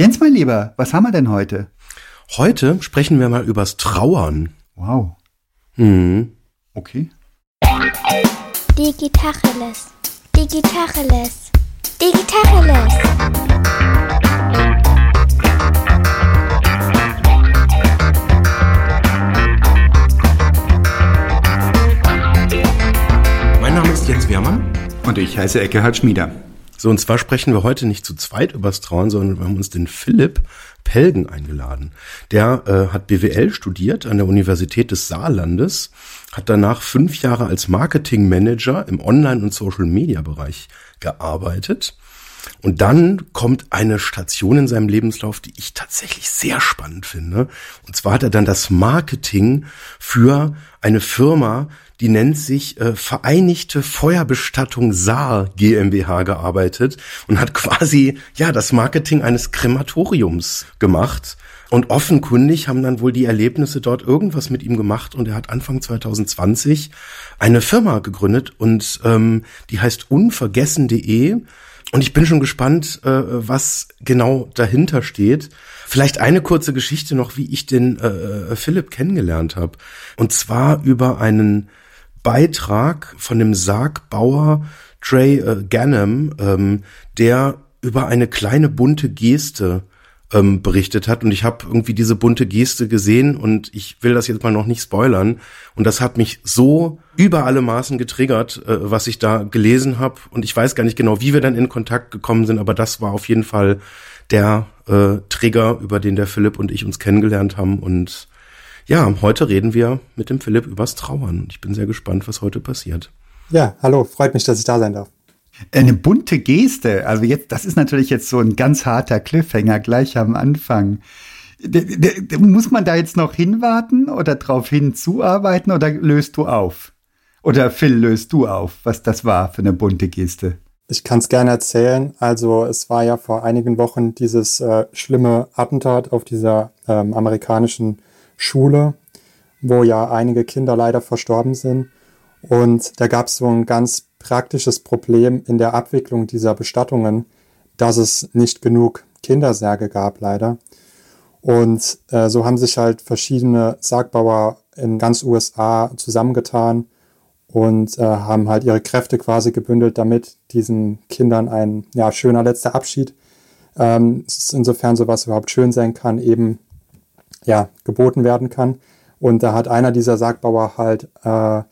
Jens, mein Lieber, was haben wir denn heute? Heute sprechen wir mal übers Trauern. Wow. Mhm. Okay. Digitacheles. Digitacheles. Digitacheles. Mein Name ist Jens Wehrmann. Und ich heiße Eckehard Schmieder. So, und zwar sprechen wir heute nicht zu zweit übers Trauern, sondern wir haben uns den Philipp Pelgen eingeladen. Der äh, hat BWL studiert an der Universität des Saarlandes, hat danach fünf Jahre als Marketingmanager im Online- und Social-Media-Bereich gearbeitet. Und dann kommt eine Station in seinem Lebenslauf, die ich tatsächlich sehr spannend finde. Und zwar hat er dann das Marketing für eine Firma, die nennt sich äh, Vereinigte Feuerbestattung Saar GmbH gearbeitet und hat quasi ja das Marketing eines Krematoriums gemacht. Und offenkundig haben dann wohl die Erlebnisse dort irgendwas mit ihm gemacht und er hat Anfang 2020 eine Firma gegründet und ähm, die heißt unvergessen.de. Und ich bin schon gespannt, äh, was genau dahinter steht. Vielleicht eine kurze Geschichte noch, wie ich den äh, Philipp kennengelernt habe. Und zwar über einen Beitrag von dem Sargbauer Trey äh, Gannam, ähm, der über eine kleine bunte Geste ähm, berichtet hat. Und ich habe irgendwie diese bunte Geste gesehen und ich will das jetzt mal noch nicht spoilern. Und das hat mich so über alle Maßen getriggert, äh, was ich da gelesen habe. Und ich weiß gar nicht genau, wie wir dann in Kontakt gekommen sind, aber das war auf jeden Fall der äh, Trigger, über den der Philipp und ich uns kennengelernt haben. Und ja, heute reden wir mit dem Philipp übers Trauern. Ich bin sehr gespannt, was heute passiert. Ja, hallo, freut mich, dass ich da sein darf. Eine bunte Geste. Also jetzt, das ist natürlich jetzt so ein ganz harter Cliffhanger gleich am Anfang. Muss man da jetzt noch hinwarten oder drauf hinzuarbeiten oder löst du auf? Oder Phil, löst du auf, was das war für eine bunte Geste? Ich kann es gerne erzählen. Also es war ja vor einigen Wochen dieses äh, schlimme Attentat auf dieser ähm, amerikanischen Schule, wo ja einige Kinder leider verstorben sind. Und da gab es so ein ganz praktisches Problem in der Abwicklung dieser Bestattungen, dass es nicht genug Kindersärge gab, leider. Und äh, so haben sich halt verschiedene Sargbauer in ganz USA zusammengetan und äh, haben halt ihre Kräfte quasi gebündelt, damit diesen Kindern ein ja, schöner letzter Abschied, ähm, insofern sowas überhaupt schön sein kann, eben ja, geboten werden kann. Und da hat einer dieser Sargbauer halt äh,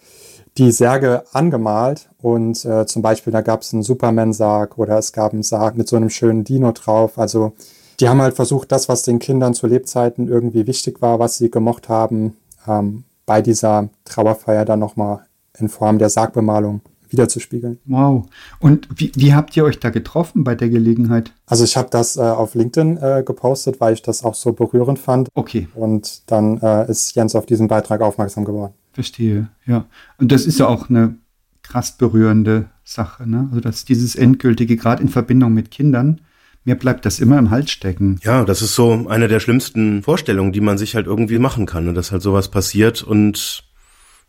die Särge angemalt und äh, zum Beispiel da gab es einen Superman-Sarg oder es gab einen Sarg mit so einem schönen Dino drauf. Also die haben halt versucht, das, was den Kindern zu Lebzeiten irgendwie wichtig war, was sie gemocht haben, ähm, bei dieser Trauerfeier dann nochmal in Form der Sargbemalung wiederzuspiegeln. Wow. Und wie, wie habt ihr euch da getroffen bei der Gelegenheit? Also ich habe das äh, auf LinkedIn äh, gepostet, weil ich das auch so berührend fand. Okay. Und dann äh, ist Jens auf diesen Beitrag aufmerksam geworden. Verstehe, ja. Und das ist ja auch eine krass berührende Sache, ne? Also dass dieses Endgültige, gerade in Verbindung mit Kindern, mir bleibt das immer im Hals stecken. Ja, das ist so eine der schlimmsten Vorstellungen, die man sich halt irgendwie machen kann, ne? dass halt sowas passiert und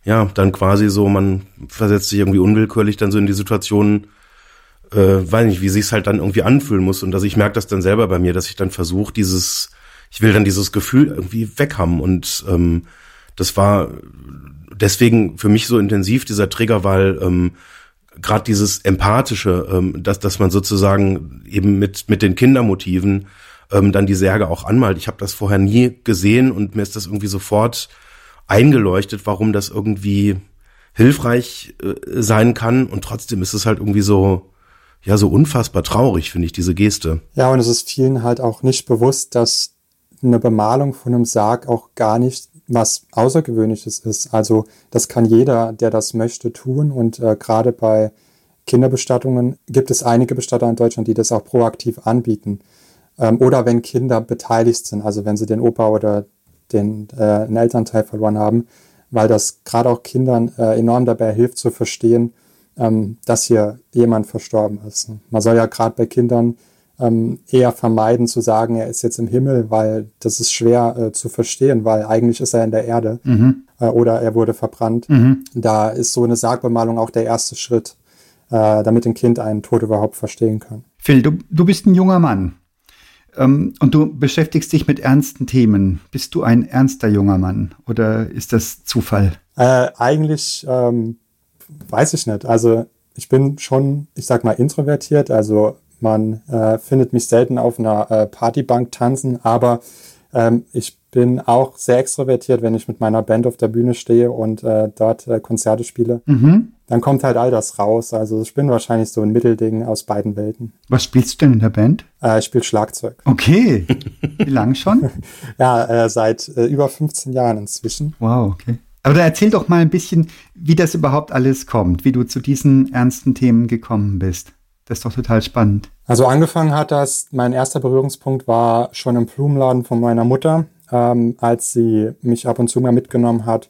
ja, dann quasi so, man versetzt sich irgendwie unwillkürlich dann so in die Situation, äh, weiß nicht, wie sich's halt dann irgendwie anfühlen muss. Und dass ich merke das dann selber bei mir, dass ich dann versuche, dieses, ich will dann dieses Gefühl irgendwie weghaben. Und ähm, das war deswegen für mich so intensiv, dieser Trigger, weil ähm, gerade dieses Empathische, ähm, dass, dass man sozusagen eben mit, mit den Kindermotiven ähm, dann die Särge auch anmalt. Ich habe das vorher nie gesehen und mir ist das irgendwie sofort eingeleuchtet, warum das irgendwie hilfreich äh, sein kann und trotzdem ist es halt irgendwie so ja so unfassbar traurig finde ich diese Geste. Ja und es ist vielen halt auch nicht bewusst, dass eine Bemalung von einem Sarg auch gar nicht was Außergewöhnliches ist. Also das kann jeder, der das möchte, tun und äh, gerade bei Kinderbestattungen gibt es einige Bestatter in Deutschland, die das auch proaktiv anbieten. Ähm, oder wenn Kinder beteiligt sind, also wenn sie den Opa oder den äh, einen Elternteil verloren haben, weil das gerade auch Kindern äh, enorm dabei hilft zu verstehen, ähm, dass hier jemand verstorben ist. Man soll ja gerade bei Kindern ähm, eher vermeiden zu sagen, er ist jetzt im Himmel, weil das ist schwer äh, zu verstehen, weil eigentlich ist er in der Erde mhm. äh, oder er wurde verbrannt. Mhm. Da ist so eine Sargbemalung auch der erste Schritt, äh, damit ein Kind einen Tod überhaupt verstehen kann. Phil, du, du bist ein junger Mann. Ähm, und du beschäftigst dich mit ernsten Themen. Bist du ein ernster junger Mann oder ist das Zufall? Äh, eigentlich ähm, weiß ich nicht. Also ich bin schon, ich sag mal, introvertiert. Also man äh, findet mich selten auf einer äh, Partybank tanzen, aber ähm, ich bin auch sehr extrovertiert, wenn ich mit meiner Band auf der Bühne stehe und äh, dort äh, Konzerte spiele. Mhm. Dann kommt halt all das raus. Also ich bin wahrscheinlich so ein Mittelding aus beiden Welten. Was spielst du denn in der Band? Äh, ich spiele Schlagzeug. Okay. Wie lang schon? ja, äh, seit über 15 Jahren inzwischen. Wow, okay. Aber da erzähl doch mal ein bisschen, wie das überhaupt alles kommt, wie du zu diesen ernsten Themen gekommen bist. Das ist doch total spannend. Also angefangen hat das, mein erster Berührungspunkt war schon im Blumenladen von meiner Mutter, ähm, als sie mich ab und zu mal mitgenommen hat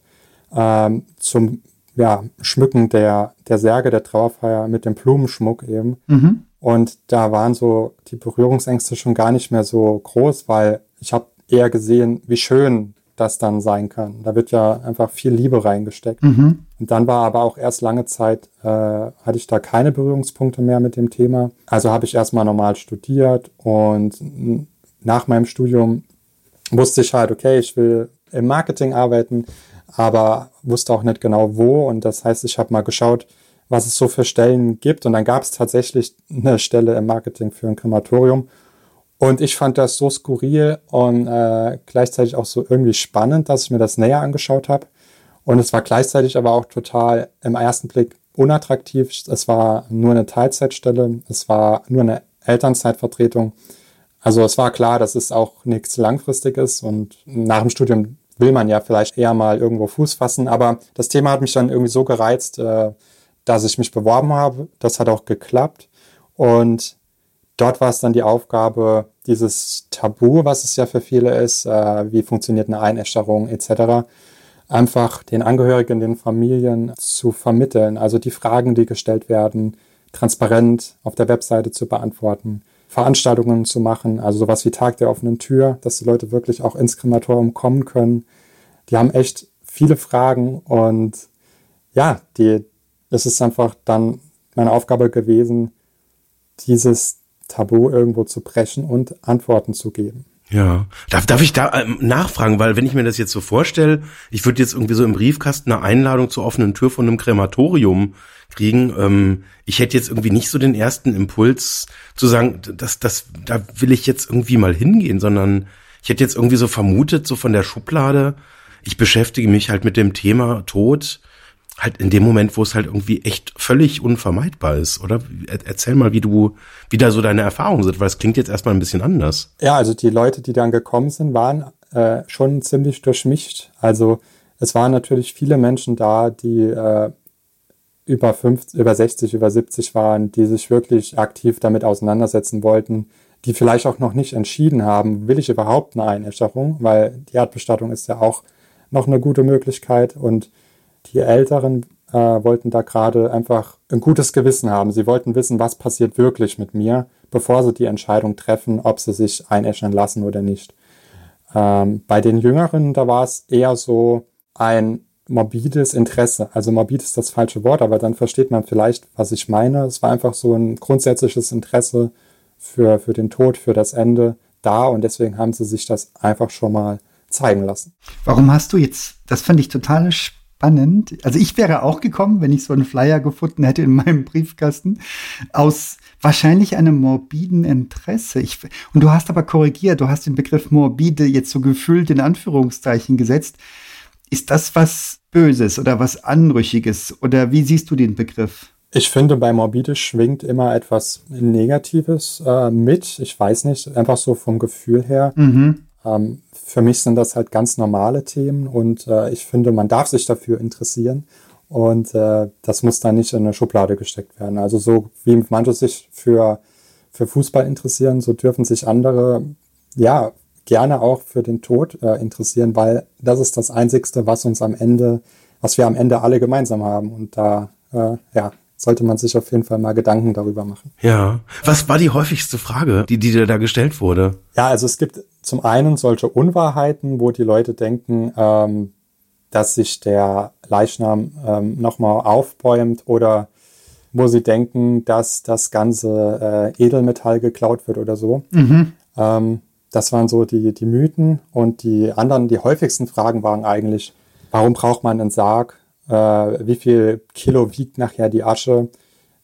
ähm, zum ja, Schmücken der, der Särge der Trauerfeier mit dem Blumenschmuck eben. Mhm. Und da waren so die Berührungsängste schon gar nicht mehr so groß, weil ich habe eher gesehen, wie schön das dann sein kann. Da wird ja einfach viel Liebe reingesteckt. Mhm. Und dann war aber auch erst lange Zeit, äh, hatte ich da keine Berührungspunkte mehr mit dem Thema. Also habe ich erstmal normal studiert und nach meinem Studium wusste ich halt, okay, ich will im Marketing arbeiten, aber wusste auch nicht genau wo. Und das heißt, ich habe mal geschaut, was es so für Stellen gibt. Und dann gab es tatsächlich eine Stelle im Marketing für ein Krematorium. Und ich fand das so skurril und äh, gleichzeitig auch so irgendwie spannend, dass ich mir das näher angeschaut habe. Und es war gleichzeitig aber auch total im ersten Blick unattraktiv. Es war nur eine Teilzeitstelle, es war nur eine Elternzeitvertretung. Also es war klar, dass es auch nichts Langfristiges und nach dem Studium will man ja vielleicht eher mal irgendwo Fuß fassen. Aber das Thema hat mich dann irgendwie so gereizt, äh, dass ich mich beworben habe. Das hat auch geklappt. Und dort war es dann die Aufgabe, dieses Tabu, was es ja für viele ist, äh, wie funktioniert eine Einäscherung etc., einfach den Angehörigen, den Familien zu vermitteln. Also die Fragen, die gestellt werden, transparent auf der Webseite zu beantworten, Veranstaltungen zu machen, also sowas wie Tag der offenen Tür, dass die Leute wirklich auch ins Krematorium kommen können. Die haben echt viele Fragen und ja, die, es ist einfach dann meine Aufgabe gewesen, dieses Tabu irgendwo zu brechen und Antworten zu geben. Ja, darf, darf ich da ähm, nachfragen, weil wenn ich mir das jetzt so vorstelle, ich würde jetzt irgendwie so im Briefkasten eine Einladung zur offenen Tür von einem Krematorium kriegen. Ähm, ich hätte jetzt irgendwie nicht so den ersten Impuls zu sagen, das, das, da will ich jetzt irgendwie mal hingehen, sondern ich hätte jetzt irgendwie so vermutet, so von der Schublade, ich beschäftige mich halt mit dem Thema Tod halt in dem Moment, wo es halt irgendwie echt völlig unvermeidbar ist, oder? Erzähl mal, wie du, wie da so deine Erfahrungen sind, weil es klingt jetzt erstmal ein bisschen anders. Ja, also die Leute, die dann gekommen sind, waren äh, schon ziemlich durchmischt. Also es waren natürlich viele Menschen da, die äh, über 50, über 60, über 70 waren, die sich wirklich aktiv damit auseinandersetzen wollten, die vielleicht auch noch nicht entschieden haben, will ich überhaupt eine Einäscherung, weil die Erdbestattung ist ja auch noch eine gute Möglichkeit und die Älteren äh, wollten da gerade einfach ein gutes Gewissen haben. Sie wollten wissen, was passiert wirklich mit mir, bevor sie die Entscheidung treffen, ob sie sich einäschern lassen oder nicht. Ähm, bei den Jüngeren, da war es eher so ein morbides Interesse. Also morbid ist das falsche Wort, aber dann versteht man vielleicht, was ich meine. Es war einfach so ein grundsätzliches Interesse für, für den Tod, für das Ende da und deswegen haben sie sich das einfach schon mal zeigen lassen. Warum hast du jetzt, das fand ich total spannend, spannend. Also ich wäre auch gekommen, wenn ich so einen Flyer gefunden hätte in meinem Briefkasten, aus wahrscheinlich einem morbiden Interesse. Ich, und du hast aber korrigiert, du hast den Begriff morbide jetzt so gefüllt in Anführungszeichen gesetzt. Ist das was Böses oder was Anrüchiges? Oder wie siehst du den Begriff? Ich finde, bei morbide schwingt immer etwas Negatives äh, mit. Ich weiß nicht, einfach so vom Gefühl her. Mhm. Ähm, für mich sind das halt ganz normale Themen und äh, ich finde, man darf sich dafür interessieren und äh, das muss dann nicht in eine Schublade gesteckt werden. Also so wie manche sich für, für Fußball interessieren, so dürfen sich andere ja gerne auch für den Tod äh, interessieren, weil das ist das Einzigste, was uns am Ende, was wir am Ende alle gemeinsam haben. Und da äh, ja, sollte man sich auf jeden Fall mal Gedanken darüber machen. Ja. Was war die häufigste Frage, die, die dir da gestellt wurde? Ja, also es gibt zum einen solche Unwahrheiten, wo die Leute denken, ähm, dass sich der Leichnam ähm, nochmal aufbäumt oder wo sie denken, dass das ganze äh, Edelmetall geklaut wird oder so. Mhm. Ähm, das waren so die, die Mythen und die anderen, die häufigsten Fragen waren eigentlich, warum braucht man einen Sarg? Äh, wie viel Kilo wiegt nachher die Asche?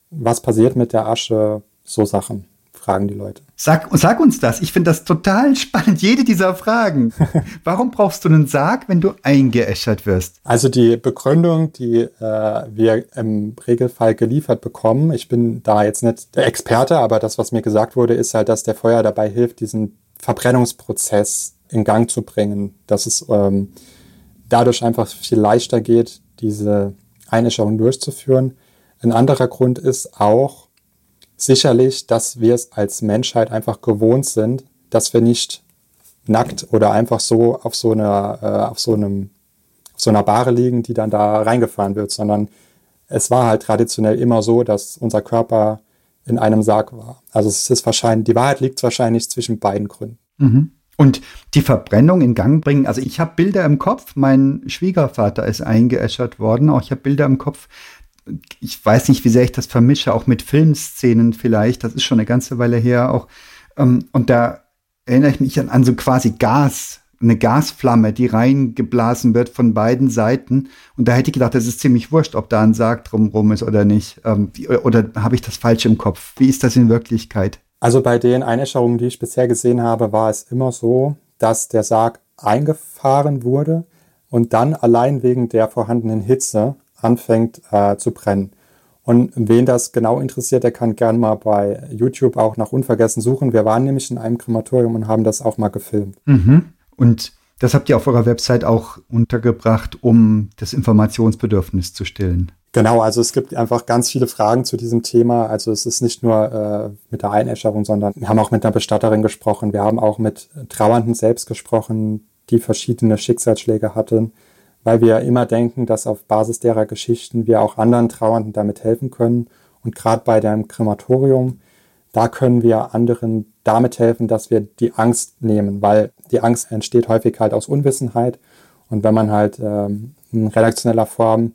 Was passiert mit der Asche? So Sachen fragen die Leute. Sag, sag uns das. Ich finde das total spannend, jede dieser Fragen. Warum brauchst du einen Sarg, wenn du eingeäschert wirst? Also die Begründung, die äh, wir im Regelfall geliefert bekommen, ich bin da jetzt nicht der Experte, aber das, was mir gesagt wurde, ist halt, dass der Feuer dabei hilft, diesen Verbrennungsprozess in Gang zu bringen, dass es ähm, dadurch einfach viel leichter geht, diese Einäscherung durchzuführen. Ein anderer Grund ist auch sicherlich, dass wir es als Menschheit einfach gewohnt sind, dass wir nicht nackt oder einfach so auf so einer, äh, auf so einem, auf so einer Bahre liegen, die dann da reingefahren wird, sondern es war halt traditionell immer so, dass unser Körper in einem Sarg war. Also es ist wahrscheinlich, die Wahrheit liegt wahrscheinlich zwischen beiden Gründen. Mhm. Und die Verbrennung in Gang bringen, also ich habe Bilder im Kopf, mein Schwiegervater ist eingeäschert worden, auch ich habe Bilder im Kopf, ich weiß nicht, wie sehr ich das vermische, auch mit Filmszenen vielleicht, das ist schon eine ganze Weile her auch. Ähm, und da erinnere ich mich an, an so quasi Gas, eine Gasflamme, die reingeblasen wird von beiden Seiten. Und da hätte ich gedacht, das ist ziemlich wurscht, ob da ein Sarg drumrum ist oder nicht. Ähm, oder habe ich das falsch im Kopf? Wie ist das in Wirklichkeit? Also bei den Einäscherungen, die ich bisher gesehen habe, war es immer so, dass der Sarg eingefahren wurde und dann allein wegen der vorhandenen Hitze anfängt äh, zu brennen. Und wen das genau interessiert, der kann gern mal bei YouTube auch nach Unvergessen suchen. Wir waren nämlich in einem Krematorium und haben das auch mal gefilmt. Mhm. Und das habt ihr auf eurer Website auch untergebracht, um das Informationsbedürfnis zu stillen. Genau, also es gibt einfach ganz viele Fragen zu diesem Thema. Also es ist nicht nur äh, mit der Einäscherung, sondern wir haben auch mit einer Bestatterin gesprochen. Wir haben auch mit Trauernden selbst gesprochen, die verschiedene Schicksalsschläge hatten, weil wir immer denken, dass auf Basis derer Geschichten wir auch anderen Trauernden damit helfen können. Und gerade bei dem Krematorium, da können wir anderen damit helfen, dass wir die Angst nehmen, weil die Angst entsteht häufig halt aus Unwissenheit. Und wenn man halt ähm, in redaktioneller Form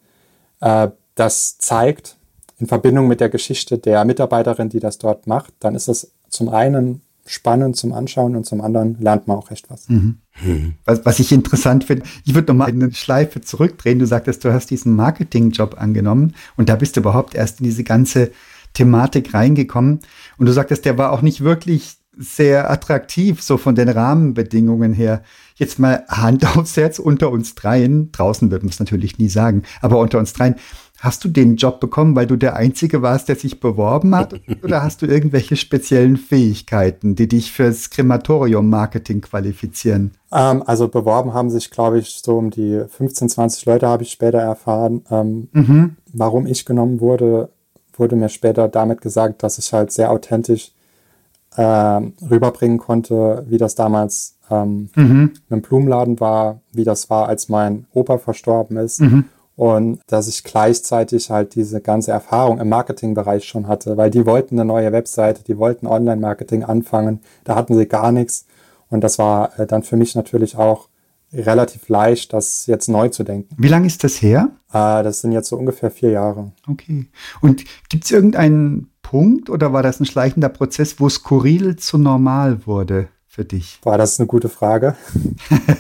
äh, das zeigt, in Verbindung mit der Geschichte der Mitarbeiterin, die das dort macht, dann ist es zum einen spannend zum Anschauen und zum anderen lernt man auch echt was. Mhm. Was, was ich interessant finde, ich würde nochmal eine Schleife zurückdrehen. Du sagtest, du hast diesen Marketingjob angenommen und da bist du überhaupt erst in diese ganze Thematik reingekommen. Und du sagtest, der war auch nicht wirklich sehr attraktiv, so von den Rahmenbedingungen her. Jetzt mal Hand aufs Herz unter uns dreien. Draußen wird man es natürlich nie sagen, aber unter uns dreien. Hast du den Job bekommen, weil du der Einzige warst, der sich beworben hat? Oder hast du irgendwelche speziellen Fähigkeiten, die dich fürs Krematorium-Marketing qualifizieren? Ähm, also beworben haben sich, glaube ich, so um die 15, 20 Leute, habe ich später erfahren. Ähm, mhm. Warum ich genommen wurde, wurde mir später damit gesagt, dass ich halt sehr authentisch äh, rüberbringen konnte, wie das damals ähm, mhm. einem Blumenladen war, wie das war, als mein Opa verstorben ist. Mhm und dass ich gleichzeitig halt diese ganze Erfahrung im Marketingbereich schon hatte, weil die wollten eine neue Webseite, die wollten Online-Marketing anfangen, da hatten sie gar nichts und das war äh, dann für mich natürlich auch relativ leicht, das jetzt neu zu denken. Wie lange ist das her? Äh, das sind jetzt so ungefähr vier Jahre. Okay. Und gibt es irgendeinen Punkt oder war das ein schleichender Prozess, wo skurril zu normal wurde? Für dich? Boah, das ist eine gute Frage.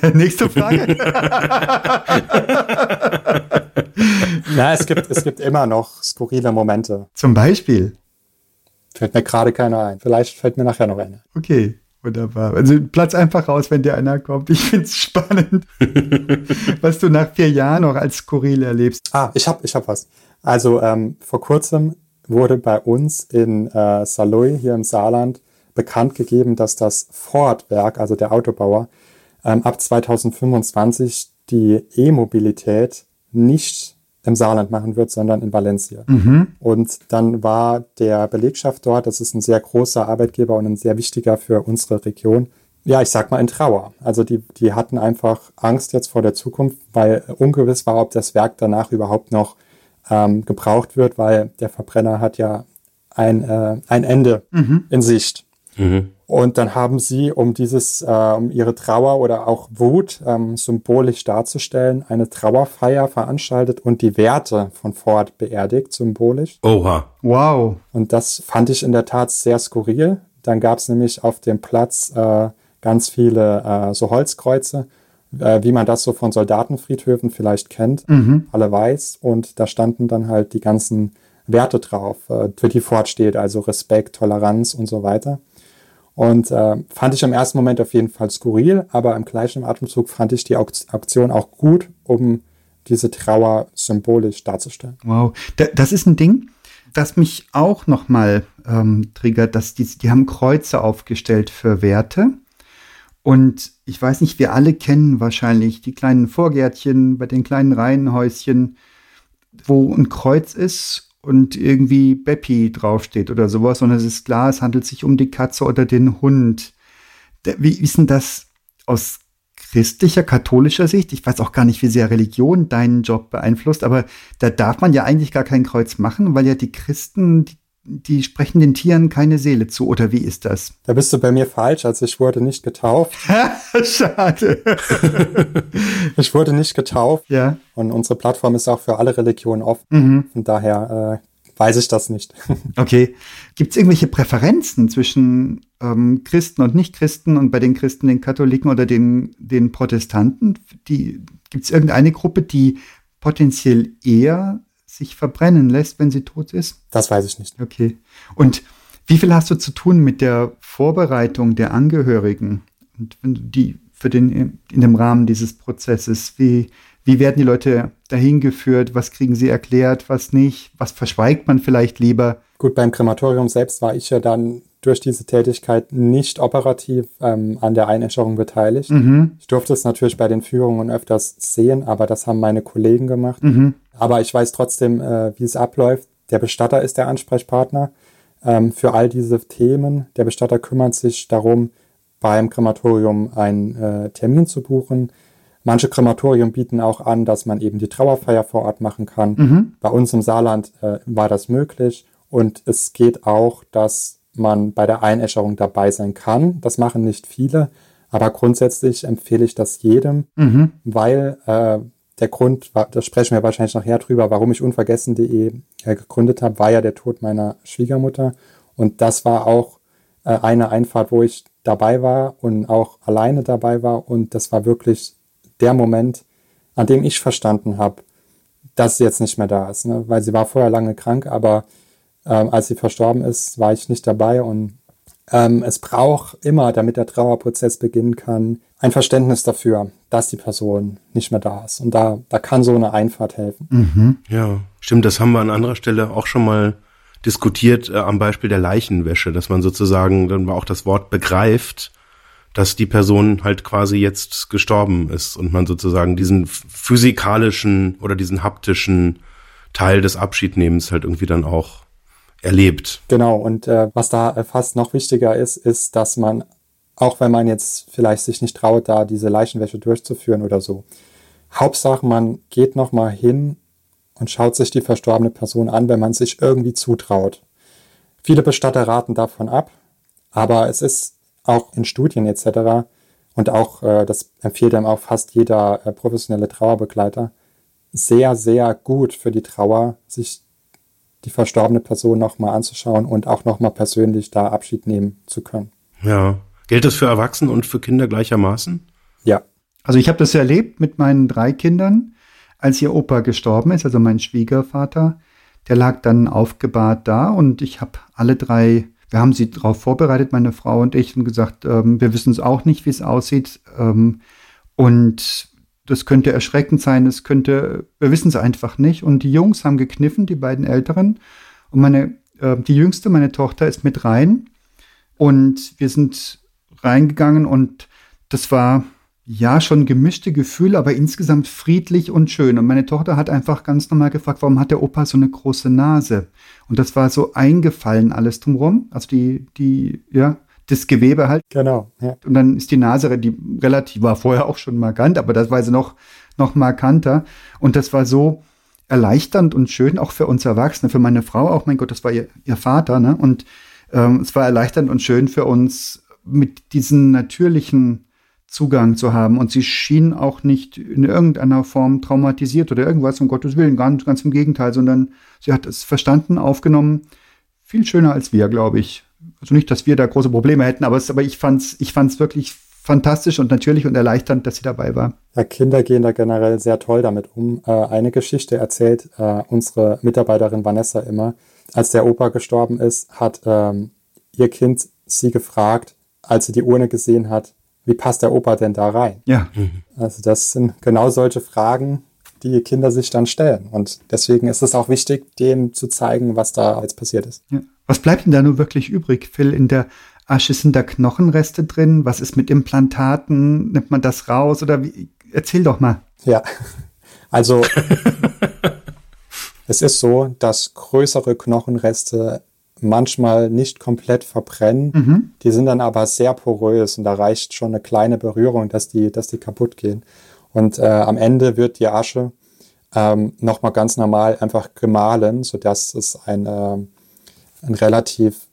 Nächste Frage. Na, es gibt, es gibt immer noch skurrile Momente. Zum Beispiel? Fällt mir gerade keiner ein. Vielleicht fällt mir nachher noch einer. Okay. Wunderbar. Also platz einfach raus, wenn dir einer kommt. Ich finde es spannend, was du nach vier Jahren noch als skurril erlebst. Ah, ich habe ich hab was. Also ähm, vor kurzem wurde bei uns in äh, Saloy hier im Saarland bekannt gegeben, dass das Ford-Werk, also der Autobauer, ähm, ab 2025 die E-Mobilität nicht im Saarland machen wird, sondern in Valencia. Mhm. Und dann war der Belegschaft dort, das ist ein sehr großer Arbeitgeber und ein sehr wichtiger für unsere Region, ja, ich sag mal in Trauer. Also die, die hatten einfach Angst jetzt vor der Zukunft, weil ungewiss war, ob das Werk danach überhaupt noch ähm, gebraucht wird, weil der Verbrenner hat ja ein, äh, ein Ende mhm. in Sicht. Mhm. Und dann haben sie, um dieses, äh, um ihre Trauer oder auch Wut ähm, symbolisch darzustellen, eine Trauerfeier veranstaltet und die Werte von Ford beerdigt, symbolisch. Oha. Wow. Und das fand ich in der Tat sehr skurril, Dann gab es nämlich auf dem Platz äh, ganz viele äh, so Holzkreuze, äh, wie man das so von Soldatenfriedhöfen vielleicht kennt, Mhm. alle weiß. Und da standen dann halt die ganzen Werte drauf, äh, für die Ford steht, also Respekt, Toleranz und so weiter. Und äh, fand ich im ersten Moment auf jeden Fall skurril, aber im gleichen Atemzug fand ich die Aktion auch gut, um diese Trauer symbolisch darzustellen. Wow, da, das ist ein Ding, das mich auch noch mal ähm, triggert, dass die, die haben Kreuze aufgestellt für Werte. Und ich weiß nicht, wir alle kennen wahrscheinlich die kleinen Vorgärtchen bei den kleinen Reihenhäuschen, wo ein Kreuz ist und irgendwie Beppi draufsteht oder sowas. Und es ist klar, es handelt sich um die Katze oder den Hund. Wie ist denn das aus christlicher, katholischer Sicht? Ich weiß auch gar nicht, wie sehr Religion deinen Job beeinflusst, aber da darf man ja eigentlich gar kein Kreuz machen, weil ja die Christen, die, die sprechen den Tieren keine Seele zu. Oder wie ist das? Da bist du bei mir falsch, also ich wurde nicht getauft. Schade. Ich wurde nicht getauft ja. und unsere Plattform ist auch für alle Religionen offen. Mhm. Von daher äh, weiß ich das nicht. Okay. Gibt es irgendwelche Präferenzen zwischen ähm, Christen und Nichtchristen und bei den Christen den Katholiken oder den, den Protestanten? Gibt es irgendeine Gruppe, die potenziell eher sich verbrennen lässt, wenn sie tot ist? Das weiß ich nicht. Okay. Und wie viel hast du zu tun mit der Vorbereitung der Angehörigen? Und wenn du die für den in dem Rahmen dieses Prozesses, wie, wie werden die Leute dahin geführt? Was kriegen sie erklärt, was nicht? Was verschweigt man vielleicht lieber? Gut, beim Krematorium selbst war ich ja dann durch diese Tätigkeit nicht operativ ähm, an der Einäscherung beteiligt. Mhm. Ich durfte es natürlich bei den Führungen öfters sehen, aber das haben meine Kollegen gemacht. Mhm. Aber ich weiß trotzdem, äh, wie es abläuft. Der Bestatter ist der Ansprechpartner ähm, für all diese Themen. Der Bestatter kümmert sich darum, beim Krematorium einen äh, Termin zu buchen. Manche Krematorien bieten auch an, dass man eben die Trauerfeier vor Ort machen kann. Mhm. Bei uns im Saarland äh, war das möglich. Und es geht auch, dass man bei der Einäscherung dabei sein kann. Das machen nicht viele. Aber grundsätzlich empfehle ich das jedem, Mhm. weil äh, der Grund, da sprechen wir wahrscheinlich nachher drüber, warum ich unvergessen.de äh, gegründet habe, war ja der Tod meiner Schwiegermutter. Und das war auch äh, eine Einfahrt, wo ich dabei war und auch alleine dabei war. Und das war wirklich der Moment, an dem ich verstanden habe, dass sie jetzt nicht mehr da ist. Ne? Weil sie war vorher lange krank, aber ähm, als sie verstorben ist, war ich nicht dabei. Und ähm, es braucht immer, damit der Trauerprozess beginnen kann, ein Verständnis dafür, dass die Person nicht mehr da ist. Und da, da kann so eine Einfahrt helfen. Mhm. Ja, stimmt, das haben wir an anderer Stelle auch schon mal diskutiert äh, am Beispiel der Leichenwäsche, dass man sozusagen dann auch das Wort begreift, dass die Person halt quasi jetzt gestorben ist und man sozusagen diesen physikalischen oder diesen haptischen Teil des Abschiednehmens halt irgendwie dann auch erlebt. Genau, und äh, was da äh, fast noch wichtiger ist, ist, dass man, auch wenn man jetzt vielleicht sich nicht traut, da diese Leichenwäsche durchzuführen oder so, Hauptsache, man geht nochmal hin und schaut sich die verstorbene Person an, wenn man sich irgendwie zutraut. Viele Bestatter raten davon ab, aber es ist auch in Studien etc. und auch, äh, das empfiehlt einem auch fast jeder äh, professionelle Trauerbegleiter, sehr, sehr gut für die Trauer, sich die verstorbene Person nochmal anzuschauen und auch nochmal persönlich da Abschied nehmen zu können. Ja. Gilt das für Erwachsene und für Kinder gleichermaßen? Ja, Also ich habe das erlebt mit meinen drei Kindern, als ihr Opa gestorben ist, also mein Schwiegervater. Der lag dann aufgebahrt da und ich habe alle drei, wir haben sie darauf vorbereitet, meine Frau und ich, und gesagt, ähm, wir wissen es auch nicht, wie es aussieht. Ähm, und das könnte erschreckend sein, es könnte, wir wissen es einfach nicht. Und die Jungs haben gekniffen, die beiden Älteren. Und meine, äh, die jüngste, meine Tochter, ist mit rein. Und wir sind reingegangen und das war ja schon gemischte Gefühle, aber insgesamt friedlich und schön. Und meine Tochter hat einfach ganz normal gefragt, warum hat der Opa so eine große Nase? Und das war so eingefallen alles drumherum. Also die, die, ja, das Gewebe halt. genau. Ja. Und dann ist die Nase, die relativ war vorher auch schon markant, aber das war sie noch, noch markanter. Und das war so erleichternd und schön, auch für uns Erwachsene, für meine Frau auch, mein Gott, das war ihr, ihr Vater, ne? Und ähm, es war erleichternd und schön für uns, mit diesem natürlichen Zugang zu haben. Und sie schien auch nicht in irgendeiner Form traumatisiert oder irgendwas, um Gottes Willen, ganz, ganz im Gegenteil, sondern sie hat es verstanden, aufgenommen. Viel schöner als wir, glaube ich. Also nicht, dass wir da große Probleme hätten, aber, es, aber ich fand's, ich fand's wirklich fantastisch und natürlich und erleichternd, dass sie dabei war. Ja, Kinder gehen da generell sehr toll damit um. Äh, eine Geschichte erzählt äh, unsere Mitarbeiterin Vanessa immer. Als der Opa gestorben ist, hat ähm, ihr Kind sie gefragt, als sie die Urne gesehen hat, wie passt der Opa denn da rein? Ja. Also das sind genau solche Fragen, die Kinder sich dann stellen. Und deswegen ist es auch wichtig, denen zu zeigen, was da jetzt passiert ist. ja. Was bleibt denn da nun wirklich übrig, Phil? In der Asche sind da Knochenreste drin? Was ist mit Implantaten? Nimmt man das raus? Oder wie? Erzähl doch mal. Ja, also es ist so, dass größere Knochenreste manchmal nicht komplett verbrennen. Mhm. Die sind dann aber sehr porös und da reicht schon eine kleine Berührung, dass die, dass die kaputt gehen. Und äh, am Ende wird die Asche ähm, nochmal ganz normal einfach gemahlen, sodass es ein, ähm, ein relativ,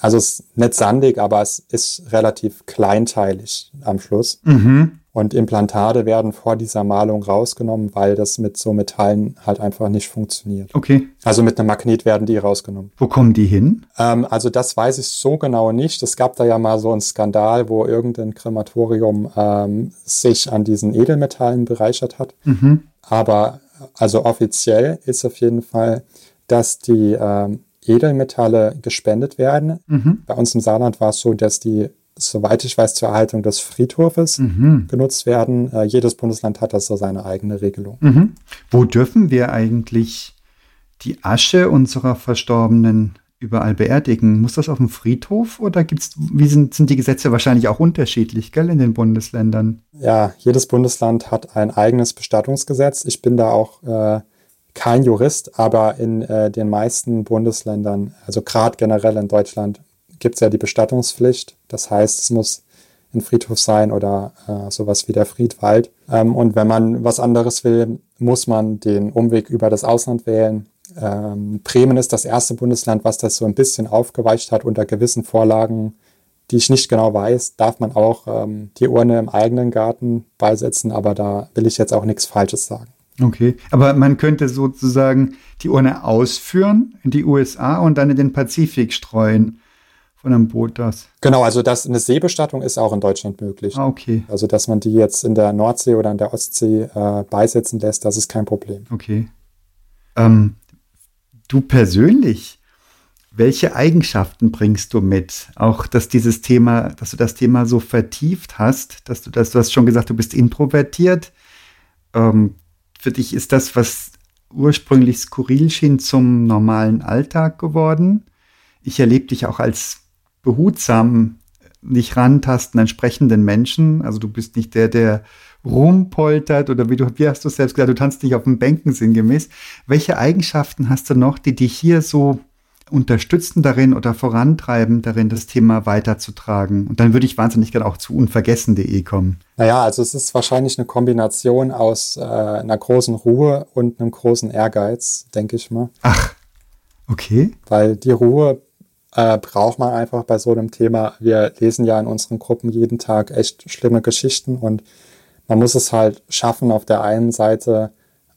also es ist nicht sandig, aber es ist relativ kleinteilig am Schluss. Mhm. Und Implantate werden vor dieser Malung rausgenommen, weil das mit so Metallen halt einfach nicht funktioniert. Okay. Also mit einem Magnet werden die rausgenommen. Wo kommen die hin? Ähm, also das weiß ich so genau nicht. Es gab da ja mal so einen Skandal, wo irgendein Krematorium ähm, sich an diesen Edelmetallen bereichert hat. Mhm. Aber also offiziell ist auf jeden Fall, dass die ähm, Edelmetalle gespendet werden. Mhm. Bei uns im Saarland war es so, dass die, soweit ich weiß, zur Erhaltung des Friedhofes Mhm. genutzt werden. Äh, jedes Bundesland hat da so seine eigene Regelung. Mhm. Wo dürfen wir eigentlich die Asche unserer Verstorbenen überall beerdigen? Muss das auf dem Friedhof oder gibt's, wie sind, sind die Gesetze wahrscheinlich auch unterschiedlich, gell, in den Bundesländern? Ja, jedes Bundesland hat ein eigenes Bestattungsgesetz. Ich bin da auch äh, kein Jurist, aber in äh, den meisten Bundesländern, also gerade generell in Deutschland, gibt es ja die Bestattungspflicht. Das heißt, es muss ein Friedhof sein oder äh, sowas wie der Friedwald. Ähm, und wenn man was anderes will, muss man den Umweg über das Ausland wählen. Ähm, Bremen ist das erste Bundesland, was das so ein bisschen aufgeweicht hat unter gewissen Vorlagen, die ich nicht genau weiß, darf man auch ähm, die Urne im eigenen Garten beisetzen, aber da will ich jetzt auch nichts Falsches sagen. Okay. Aber man könnte sozusagen die Urne ausführen in die USA und dann in den Pazifik streuen von einem Boot aus. Genau, also das, eine Seebestattung ist auch in Deutschland möglich. Ah, okay. Also dass man die jetzt in der Nordsee oder in der Ostsee äh, beisetzen lässt, das ist kein Problem. Okay. Ähm, du persönlich, welche Eigenschaften bringst du mit? Auch, dass dieses Thema, dass du das Thema so vertieft hast, dass du das, du hast schon gesagt, du bist introvertiert. Ähm, für dich ist das, was ursprünglich skurril schien, zum normalen Alltag geworden. Ich erlebe dich auch als behutsam, nicht rantasten entsprechenden Menschen. Also du bist nicht der, der rumpoltert oder wie du, wie hast du es selbst gesagt, du tanzt nicht auf den Bänken sinngemäß. Welche Eigenschaften hast du noch, die dich hier so unterstützen darin oder vorantreiben darin, das Thema weiterzutragen? Und dann würde ich wahnsinnig gerne auch zu unvergessen.de kommen. Naja, also es ist wahrscheinlich eine Kombination aus äh, einer großen Ruhe und einem großen Ehrgeiz, denke ich mal. Ach, okay. Weil die Ruhe äh, braucht man einfach bei so einem Thema. Wir lesen ja in unseren Gruppen jeden Tag echt schlimme Geschichten und man muss es halt schaffen, auf der einen Seite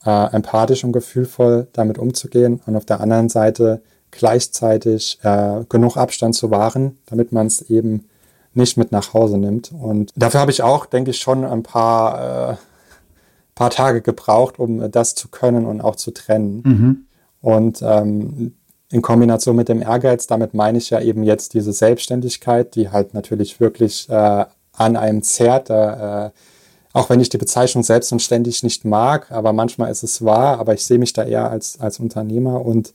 äh, empathisch und gefühlvoll damit umzugehen und auf der anderen Seite gleichzeitig äh, genug Abstand zu wahren, damit man es eben nicht mit nach Hause nimmt. Und dafür habe ich auch, denke ich, schon ein paar, äh, paar Tage gebraucht, um das zu können und auch zu trennen. Mhm. Und ähm, in Kombination mit dem Ehrgeiz, damit meine ich ja eben jetzt diese Selbstständigkeit, die halt natürlich wirklich äh, an einem zerrt. Äh, auch wenn ich die Bezeichnung selbstständig nicht mag, aber manchmal ist es wahr, aber ich sehe mich da eher als, als Unternehmer und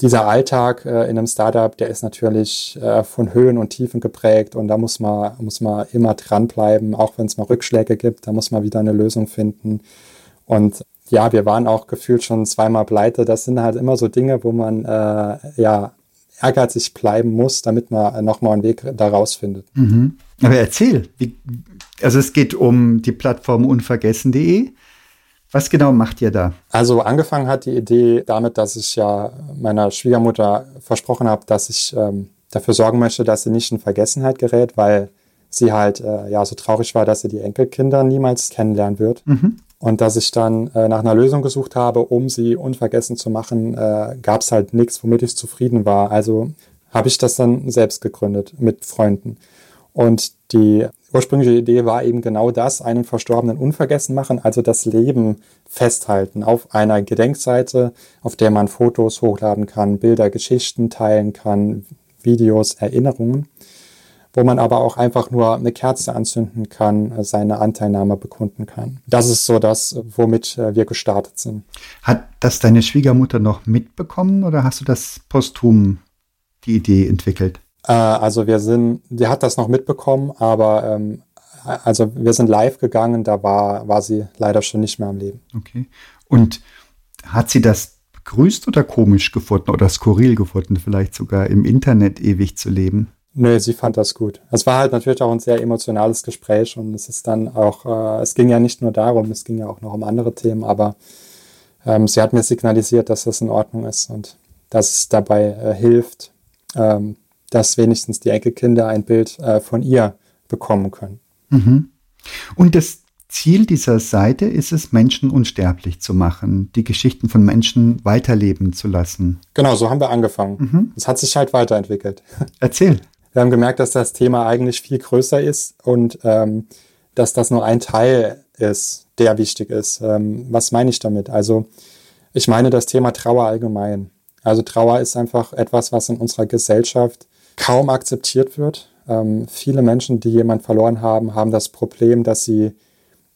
dieser Alltag äh, in einem Startup, der ist natürlich äh, von Höhen und Tiefen geprägt und da muss man, muss man immer dranbleiben, auch wenn es mal Rückschläge gibt, da muss man wieder eine Lösung finden. Und ja, wir waren auch gefühlt schon zweimal pleite. Das sind halt immer so Dinge, wo man äh, ja ehrgeizig bleiben muss, damit man nochmal einen Weg daraus findet. Mhm. Aber erzähl, wie, also es geht um die Plattform unvergessen.de. Was genau macht ihr da? Also angefangen hat die Idee damit, dass ich ja meiner Schwiegermutter versprochen habe, dass ich ähm, dafür sorgen möchte, dass sie nicht in Vergessenheit gerät, weil sie halt äh, ja so traurig war, dass sie die Enkelkinder niemals kennenlernen wird. Mhm. Und dass ich dann äh, nach einer Lösung gesucht habe, um sie unvergessen zu machen, äh, gab es halt nichts, womit ich zufrieden war. Also habe ich das dann selbst gegründet mit Freunden. Und die ursprüngliche Idee war eben genau das, einen Verstorbenen unvergessen machen, also das Leben festhalten auf einer Gedenkseite, auf der man Fotos hochladen kann, Bilder, Geschichten teilen kann, Videos, Erinnerungen, wo man aber auch einfach nur eine Kerze anzünden kann, seine Anteilnahme bekunden kann. Das ist so das, womit äh, wir gestartet sind. Hat das deine Schwiegermutter noch mitbekommen oder hast du das posthum die Idee entwickelt? Äh, also wir sind, die hat das noch mitbekommen, aber ähm, also wir sind live gegangen, da war, war sie leider schon nicht mehr am Leben. Okay. Und hat sie das begrüßt oder komisch gefunden oder skurril gefunden, vielleicht sogar im Internet ewig zu leben? Nö, sie fand das gut. Es war halt natürlich auch ein sehr emotionales Gespräch und es ist dann auch, äh, es ging ja nicht nur darum, es ging ja auch noch um andere Themen, aber ähm, sie hat mir signalisiert, dass das in Ordnung ist und dass es dabei äh, hilft, ähm, dass wenigstens die Enkelkinder ein Bild äh, von ihr bekommen können. Mhm. Und das Ziel dieser Seite ist es, Menschen unsterblich zu machen, die Geschichten von Menschen weiterleben zu lassen. Genau, so haben wir angefangen. Mhm. Es hat sich halt weiterentwickelt. Erzähl. Wir haben gemerkt, dass das Thema eigentlich viel größer ist und ähm, dass das nur ein Teil ist, der wichtig ist. Ähm, was meine ich damit? Also ich meine das Thema Trauer allgemein. Also Trauer ist einfach etwas, was in unserer Gesellschaft kaum akzeptiert wird. Ähm, viele Menschen, die jemand verloren haben, haben das Problem, dass sie,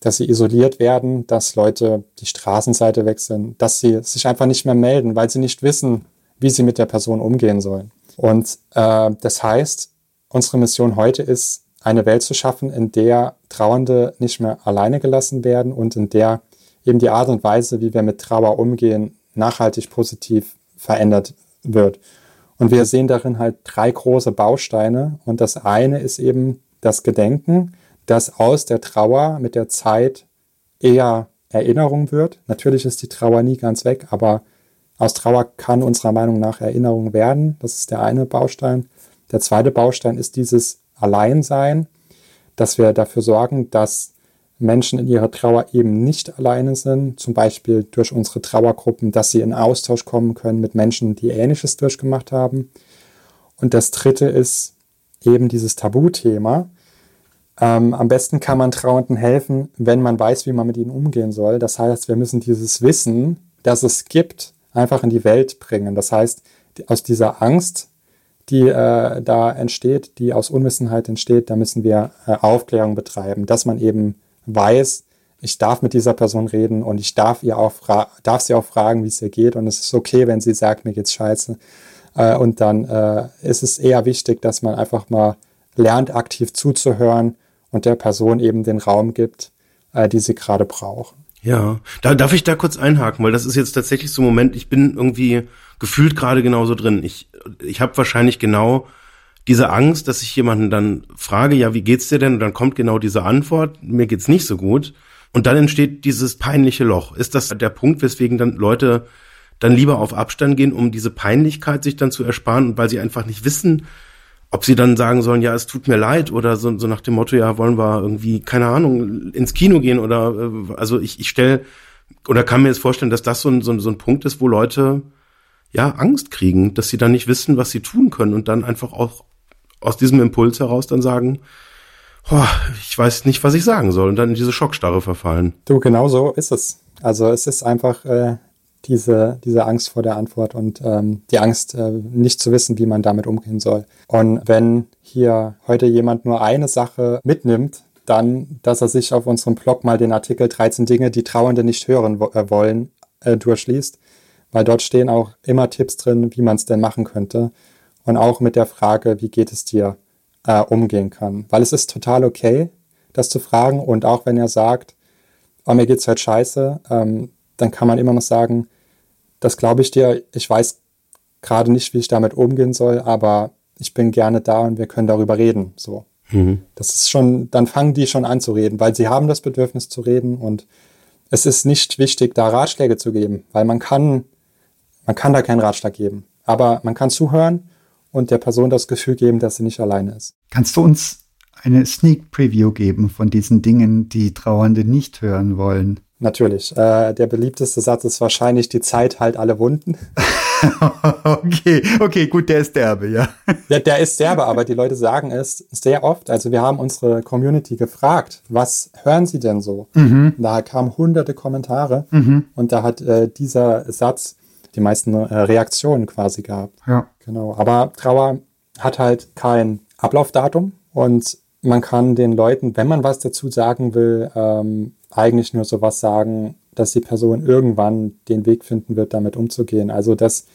dass sie isoliert werden, dass Leute die Straßenseite wechseln, dass sie sich einfach nicht mehr melden, weil sie nicht wissen, wie sie mit der Person umgehen sollen. Und äh, das heißt, unsere Mission heute ist, eine Welt zu schaffen, in der Trauernde nicht mehr alleine gelassen werden und in der eben die Art und Weise, wie wir mit Trauer umgehen, nachhaltig positiv verändert wird. Und wir sehen darin halt drei große Bausteine. Und das eine ist eben das Gedenken, das aus der Trauer mit der Zeit eher Erinnerung wird. Natürlich ist die Trauer nie ganz weg, aber aus Trauer kann unserer Meinung nach Erinnerung werden. Das ist der eine Baustein. Der zweite Baustein ist dieses Alleinsein, dass wir dafür sorgen, dass Menschen in ihrer Trauer eben nicht alleine sind, zum Beispiel durch unsere Trauergruppen, dass sie in Austausch kommen können mit Menschen, die Ähnliches durchgemacht haben. Und das Dritte ist eben dieses Tabuthema. Ähm, am besten kann man Trauernden helfen, wenn man weiß, wie man mit ihnen umgehen soll. Das heißt, wir müssen dieses Wissen, das es gibt, einfach in die Welt bringen. Das heißt, aus dieser Angst, die äh, da entsteht, die aus Unwissenheit entsteht, da müssen wir äh, Aufklärung betreiben, dass man eben weiß, ich darf mit dieser Person reden und ich darf ihr auch darf sie auch fragen, wie es ihr geht und es ist okay, wenn sie sagt, mir geht's scheiße. Äh, und dann äh, ist es eher wichtig, dass man einfach mal lernt, aktiv zuzuhören und der Person eben den Raum gibt, äh, die sie gerade braucht. Ja, da darf ich da kurz einhaken, weil das ist jetzt tatsächlich so ein Moment, ich bin irgendwie gefühlt gerade genauso drin. Ich, ich habe wahrscheinlich genau diese Angst, dass ich jemanden dann frage, ja, wie geht's dir denn? Und dann kommt genau diese Antwort, mir geht's nicht so gut. Und dann entsteht dieses peinliche Loch. Ist das der Punkt, weswegen dann Leute dann lieber auf Abstand gehen, um diese Peinlichkeit sich dann zu ersparen und weil sie einfach nicht wissen, ob sie dann sagen sollen, ja, es tut mir leid oder so, so nach dem Motto, ja, wollen wir irgendwie, keine Ahnung, ins Kino gehen oder, äh, also ich, ich stelle oder kann mir jetzt vorstellen, dass das so ein, so, ein, so ein Punkt ist, wo Leute ja Angst kriegen, dass sie dann nicht wissen, was sie tun können und dann einfach auch aus diesem Impuls heraus dann sagen, oh, ich weiß nicht, was ich sagen soll und dann in diese Schockstarre verfallen. Du, genau so ist es. Also es ist einfach äh, diese, diese Angst vor der Antwort und ähm, die Angst, äh, nicht zu wissen, wie man damit umgehen soll. Und wenn hier heute jemand nur eine Sache mitnimmt, dann, dass er sich auf unserem Blog mal den Artikel 13 Dinge, die Trauernde nicht hören äh, wollen, äh, durchliest, weil dort stehen auch immer Tipps drin, wie man es denn machen könnte und auch mit der Frage, wie geht es dir, äh, umgehen kann. Weil es ist total okay, das zu fragen und auch wenn er sagt, oh, mir geht's halt scheiße, ähm, dann kann man immer noch sagen, das glaube ich dir, ich weiß gerade nicht, wie ich damit umgehen soll, aber ich bin gerne da und wir können darüber reden. So. Mhm. Das ist schon, dann fangen die schon an zu reden, weil sie haben das Bedürfnis zu reden und es ist nicht wichtig, da Ratschläge zu geben, weil man kann, man kann da keinen Ratschlag geben. Aber man kann zuhören und der Person das Gefühl geben, dass sie nicht alleine ist. Kannst du uns eine Sneak Preview geben von diesen Dingen, die Trauernde nicht hören wollen? Natürlich. Äh, der beliebteste Satz ist wahrscheinlich, die Zeit halt alle Wunden. okay, okay, gut, der ist derbe, ja. Der, der ist derbe, aber die Leute sagen es sehr oft. Also wir haben unsere Community gefragt, was hören sie denn so? Mhm. Da kamen hunderte Kommentare mhm. und da hat äh, dieser Satz die meisten äh, Reaktionen quasi gehabt. Ja. Genau. Aber Trauer hat halt kein Ablaufdatum und man kann den Leuten, wenn man was dazu sagen will, ähm, eigentlich nur sowas sagen, dass die Person irgendwann den Weg finden wird, damit umzugehen. Also das,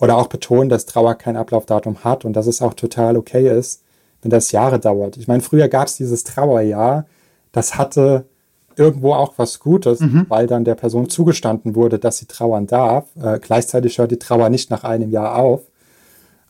oder auch betonen, dass Trauer kein Ablaufdatum hat und dass es auch total okay ist, wenn das Jahre dauert. Ich meine, früher gab es dieses Trauerjahr, das hatte irgendwo auch was Gutes, mhm. weil dann der Person zugestanden wurde, dass sie trauern darf. Äh, gleichzeitig hört die Trauer nicht nach einem Jahr auf.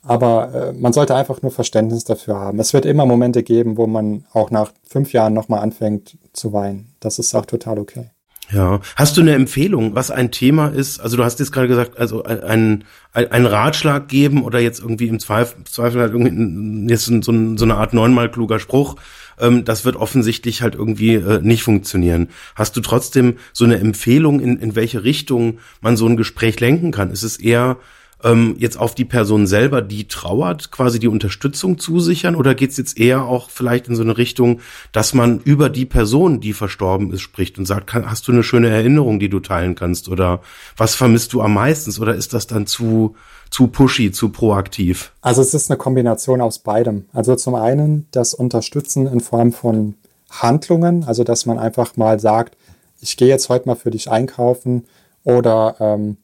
Aber äh, man sollte einfach nur Verständnis dafür haben. Es wird immer Momente geben, wo man auch nach fünf Jahren nochmal anfängt zu weinen. Das ist auch total okay. Ja. Hast du eine Empfehlung, was ein Thema ist? Also du hast jetzt gerade gesagt, also ein, ein, ein Ratschlag geben oder jetzt irgendwie im Zweifel, Zweifel halt irgendwie jetzt so, so eine Art neunmal kluger Spruch. Ähm, das wird offensichtlich halt irgendwie äh, nicht funktionieren. Hast du trotzdem so eine Empfehlung, in, in welche Richtung man so ein Gespräch lenken kann? Ist es eher ähm, jetzt auf die Person selber, die trauert, quasi die Unterstützung zusichern? Oder geht's jetzt eher auch vielleicht in so eine Richtung, dass man über die Person, die verstorben ist, spricht und sagt, kann, hast du eine schöne Erinnerung, die du teilen kannst? Oder was vermisst du am meisten? Oder ist das dann zu, zu pushy, zu proaktiv? Also es ist eine Kombination aus beidem. Also zum einen das Unterstützen in Form von Handlungen, also dass man einfach mal sagt, ich gehe jetzt heute mal für dich einkaufen oder ähm,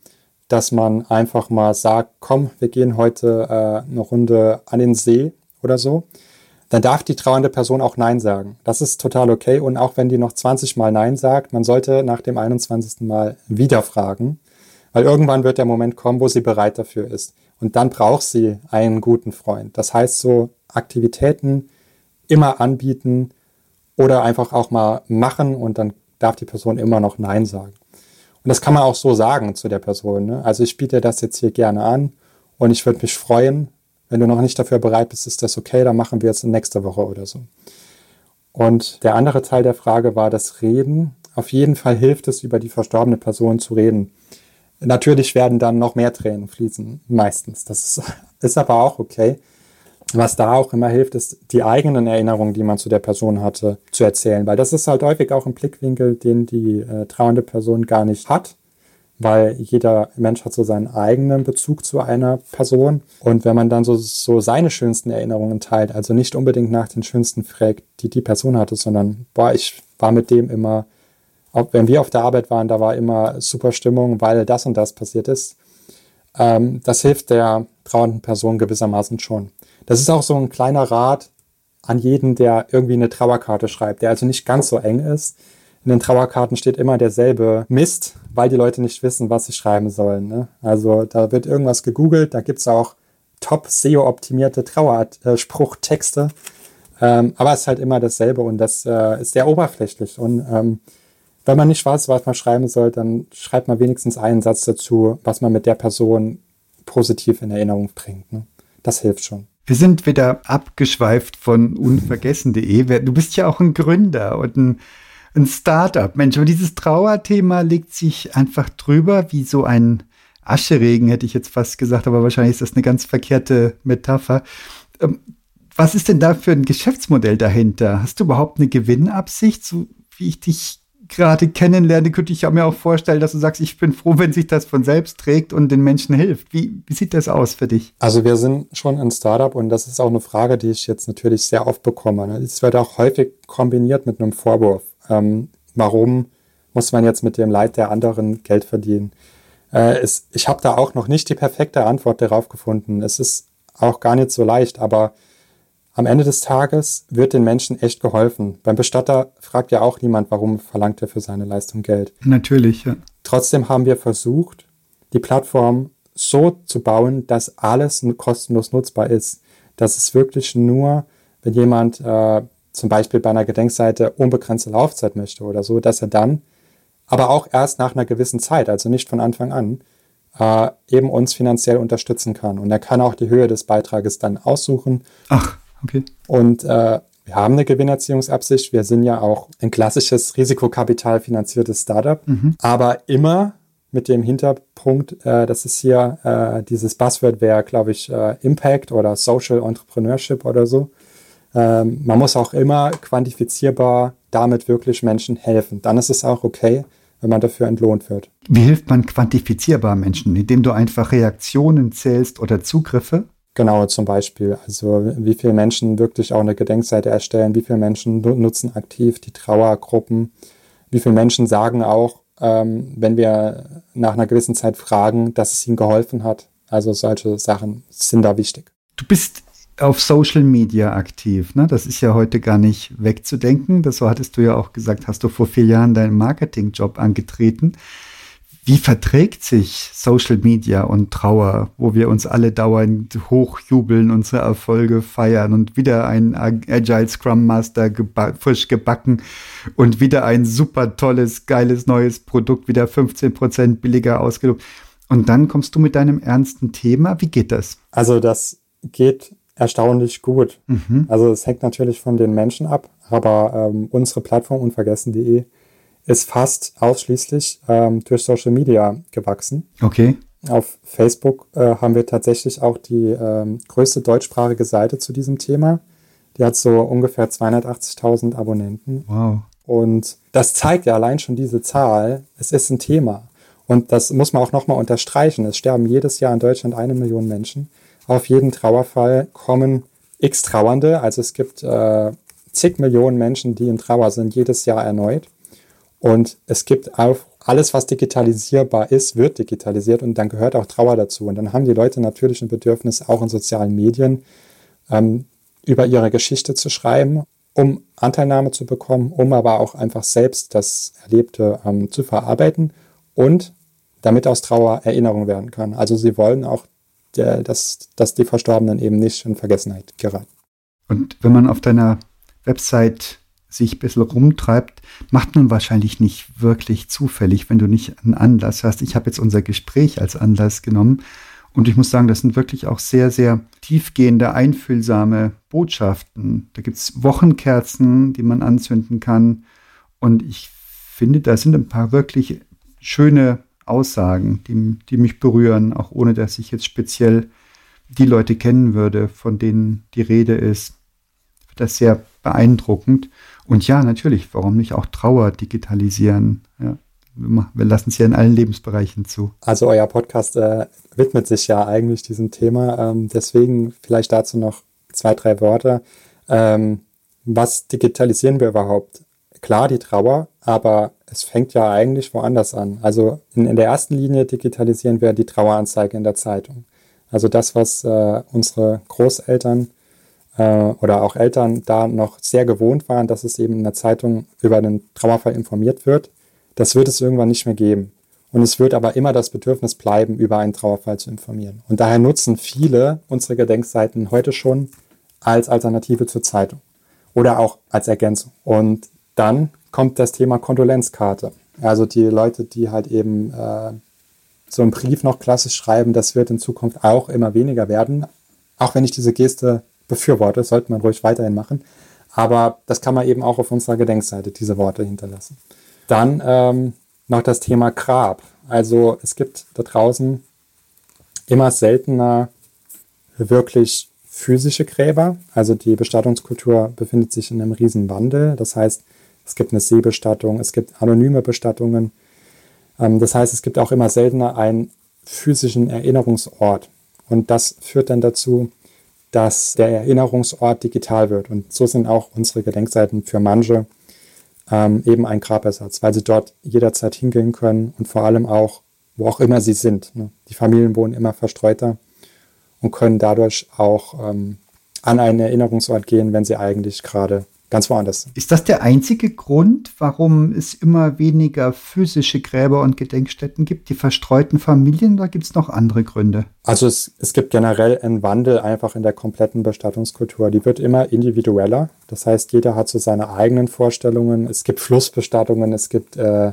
dass man einfach mal sagt, komm, wir gehen heute äh, eine Runde an den See oder so, dann darf die trauernde Person auch Nein sagen. Das ist total okay. Und auch wenn die noch 20 Mal Nein sagt, man sollte nach dem 21. Mal wieder fragen, weil irgendwann wird der Moment kommen, wo sie bereit dafür ist. Und dann braucht sie einen guten Freund. Das heißt, so Aktivitäten immer anbieten oder einfach auch mal machen und dann darf die Person immer noch Nein sagen. Und das kann man auch so sagen zu der Person. Ne? Also ich biete das jetzt hier gerne an und ich würde mich freuen, wenn du noch nicht dafür bereit bist, ist das okay, dann machen wir es nächste Woche oder so. Und der andere Teil der Frage war das Reden. Auf jeden Fall hilft es, über die verstorbene Person zu reden. Natürlich werden dann noch mehr Tränen fließen, meistens. Das ist, ist aber auch okay. Was da auch immer hilft, ist die eigenen Erinnerungen, die man zu der Person hatte, zu erzählen. Weil das ist halt häufig auch ein Blickwinkel, den die äh, trauernde Person gar nicht hat. Weil jeder Mensch hat so seinen eigenen Bezug zu einer Person. Und wenn man dann so, so seine schönsten Erinnerungen teilt, also nicht unbedingt nach den schönsten fragt, die die Person hatte, sondern, boah, ich war mit dem immer, wenn wir auf der Arbeit waren, da war immer super Stimmung, weil das und das passiert ist. Ähm, das hilft der trauernden Person gewissermaßen schon. Das ist auch so ein kleiner Rat an jeden, der irgendwie eine Trauerkarte schreibt, der also nicht ganz so eng ist. In den Trauerkarten steht immer derselbe Mist, weil die Leute nicht wissen, was sie schreiben sollen. Ne? Also da wird irgendwas gegoogelt, da gibt's auch top SEO-optimierte Trauerspruchtexte. Ähm, aber es ist halt immer dasselbe und das äh, ist sehr oberflächlich. Und ähm, wenn man nicht weiß, was man schreiben soll, dann schreibt man wenigstens einen Satz dazu, was man mit der Person positiv in Erinnerung bringt. Ne? Das hilft schon. Wir sind wieder abgeschweift von unvergessen.de. Du bist ja auch ein Gründer und ein, ein Startup. Mensch, aber dieses Trauerthema legt sich einfach drüber wie so ein Ascheregen, hätte ich jetzt fast gesagt, aber wahrscheinlich ist das eine ganz verkehrte Metapher. Ähm, was ist denn da für ein Geschäftsmodell dahinter? Hast du überhaupt eine Gewinnabsicht, so wie ich dich gerade kennenlerne, könnte ich mir auch vorstellen, dass du sagst, ich bin froh, wenn sich das von selbst trägt und den Menschen hilft. Wie, wie sieht das aus für dich? Also wir sind schon ein Startup und das ist auch eine Frage, die ich jetzt natürlich sehr oft bekomme. Ne? Es wird auch häufig kombiniert mit einem Vorwurf. Ähm, warum muss man jetzt mit dem Leid der anderen Geld verdienen? Äh, es, ich habe da auch noch nicht die perfekte Antwort darauf gefunden. Es ist auch gar nicht so leicht, aber am Ende des Tages wird den Menschen echt geholfen. Beim Bestatter fragt ja auch niemand, warum verlangt er für seine Leistung Geld. Natürlich, ja. Trotzdem haben wir versucht, die Plattform so zu bauen, dass alles kostenlos nutzbar ist. Dass es wirklich nur, wenn jemand äh, zum Beispiel bei einer Gedenkseite unbegrenzte Laufzeit möchte oder so, dass er dann, aber auch erst nach einer gewissen Zeit, also nicht von Anfang an, äh, eben uns finanziell unterstützen kann. Und er kann auch die Höhe des Beitrages dann aussuchen. Ach. Okay. Und äh, wir haben eine Gewinnerziehungsabsicht. Wir sind ja auch ein klassisches Risikokapital finanziertes Startup. Mhm. Aber immer mit dem Hinterpunkt, äh, dass es hier äh, dieses Buzzword wäre, glaube ich, äh, Impact oder Social Entrepreneurship oder so. Ähm, man muss auch immer quantifizierbar damit wirklich Menschen helfen. Dann ist es auch okay, wenn man dafür entlohnt wird. Wie hilft man quantifizierbar Menschen? Indem du einfach Reaktionen zählst oder Zugriffe? Genau, zum Beispiel. Also wie viele Menschen wirklich auch eine Gedenkseite erstellen, wie viele Menschen nutzen aktiv die Trauergruppen, wie viele Menschen sagen auch, ähm, wenn wir nach einer gewissen Zeit fragen, dass es ihnen geholfen hat. Also solche Sachen sind da wichtig. Du bist auf Social Media aktiv, ne? Das ist ja heute gar nicht wegzudenken. Das so hattest du ja auch gesagt, hast du vor vier Jahren deinen Marketingjob angetreten. Wie verträgt sich Social Media und Trauer, wo wir uns alle dauernd hochjubeln, unsere Erfolge feiern und wieder ein Agile Scrum Master geba frisch gebacken und wieder ein super tolles, geiles neues Produkt, wieder 15 Prozent billiger ausgelobt. Und dann kommst du mit deinem ernsten Thema. Wie geht das? Also das geht erstaunlich gut. Mhm. Also es hängt natürlich von den Menschen ab, aber ähm, unsere Plattform unvergessen.de ist fast ausschließlich ähm, durch Social Media gewachsen. Okay. Auf Facebook äh, haben wir tatsächlich auch die ähm, größte deutschsprachige Seite zu diesem Thema. Die hat so ungefähr 280.000 Abonnenten. Wow. Und das zeigt ja allein schon diese Zahl, es ist ein Thema. Und das muss man auch nochmal unterstreichen. Es sterben jedes Jahr in Deutschland eine Million Menschen. Auf jeden Trauerfall kommen x Trauernde. Also es gibt äh, zig Millionen Menschen, die in Trauer sind, jedes Jahr erneut. Und es gibt auch alles, was digitalisierbar ist, wird digitalisiert und dann gehört auch Trauer dazu. Und dann haben die Leute natürlich ein Bedürfnis, auch in sozialen Medien ähm, über ihre Geschichte zu schreiben, um Anteilnahme zu bekommen, um aber auch einfach selbst das Erlebte ähm, zu verarbeiten und damit aus Trauer Erinnerung werden kann. Also sie wollen auch, der, dass, dass die Verstorbenen eben nicht in Vergessenheit geraten. Und wenn man auf deiner Website sich ein bisschen rumtreibt, macht man wahrscheinlich nicht wirklich zufällig, wenn du nicht einen Anlass hast. Ich habe jetzt unser Gespräch als Anlass genommen und ich muss sagen, das sind wirklich auch sehr, sehr tiefgehende, einfühlsame Botschaften. Da gibt es Wochenkerzen, die man anzünden kann und ich finde, da sind ein paar wirklich schöne Aussagen, die, die mich berühren, auch ohne dass ich jetzt speziell die Leute kennen würde, von denen die Rede ist. Das ist sehr beeindruckend. Und ja, natürlich, warum nicht auch Trauer digitalisieren? Ja, wir lassen es ja in allen Lebensbereichen zu. Also euer Podcast äh, widmet sich ja eigentlich diesem Thema. Ähm, deswegen vielleicht dazu noch zwei, drei Worte. Ähm, was digitalisieren wir überhaupt? Klar, die Trauer, aber es fängt ja eigentlich woanders an. Also in, in der ersten Linie digitalisieren wir die Traueranzeige in der Zeitung. Also das, was äh, unsere Großeltern oder auch Eltern da noch sehr gewohnt waren, dass es eben in der Zeitung über den Trauerfall informiert wird. Das wird es irgendwann nicht mehr geben. Und es wird aber immer das Bedürfnis bleiben, über einen Trauerfall zu informieren. Und daher nutzen viele unsere Gedenkseiten heute schon als Alternative zur Zeitung oder auch als Ergänzung. Und dann kommt das Thema Kondolenzkarte. Also die Leute, die halt eben äh, so einen Brief noch klassisch schreiben, das wird in Zukunft auch immer weniger werden. Auch wenn ich diese Geste befürworte, sollte man ruhig weiterhin machen. Aber das kann man eben auch auf unserer Gedenkseite, diese Worte hinterlassen. Dann ähm, noch das Thema Grab. Also es gibt da draußen immer seltener wirklich physische Gräber. Also die Bestattungskultur befindet sich in einem riesen Wandel. Das heißt, es gibt eine Seebestattung, es gibt anonyme Bestattungen. Ähm, das heißt, es gibt auch immer seltener einen physischen Erinnerungsort. Und das führt dann dazu, dass der Erinnerungsort digital wird. Und so sind auch unsere Gedenkseiten für manche ähm, eben ein Grabersatz, weil sie dort jederzeit hingehen können und vor allem auch, wo auch immer sie sind. Ne? Die Familien wohnen immer verstreuter und können dadurch auch ähm, an einen Erinnerungsort gehen, wenn sie eigentlich gerade ganz woanders Ist das der einzige Grund, warum es immer weniger physische Gräber und Gedenkstätten gibt, die verstreuten Familien, oder gibt es noch andere Gründe? Also es, es gibt generell einen Wandel einfach in der kompletten Bestattungskultur. Die wird immer individueller. Das heißt, jeder hat so seine eigenen Vorstellungen. Es gibt Flussbestattungen, es gibt äh, äh,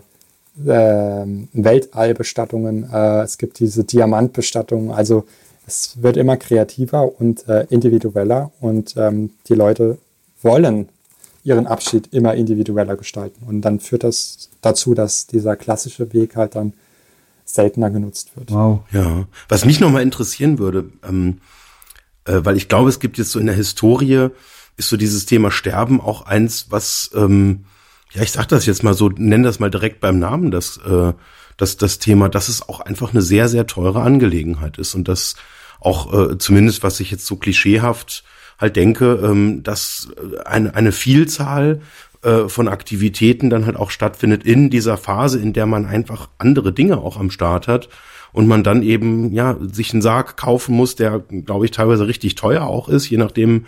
Weltallbestattungen, äh, es gibt diese Diamantbestattungen. Also es wird immer kreativer und äh, individueller und ähm, die Leute wollen ihren Abschied immer individueller gestalten. Und dann führt das dazu, dass dieser klassische Weg halt dann seltener genutzt wird. Wow. Ja, was mich nochmal interessieren würde, ähm, äh, weil ich glaube, es gibt jetzt so in der Historie, ist so dieses Thema Sterben auch eins, was, ähm, ja, ich sag das jetzt mal so, nenn das mal direkt beim Namen, das, äh, das, das Thema, dass es auch einfach eine sehr, sehr teure Angelegenheit ist und das auch äh, zumindest, was ich jetzt so klischeehaft halt denke, ähm, dass eine, eine Vielzahl äh, von Aktivitäten dann halt auch stattfindet in dieser Phase, in der man einfach andere Dinge auch am Start hat und man dann eben ja sich einen Sarg kaufen muss, der glaube ich teilweise richtig teuer auch ist, je nachdem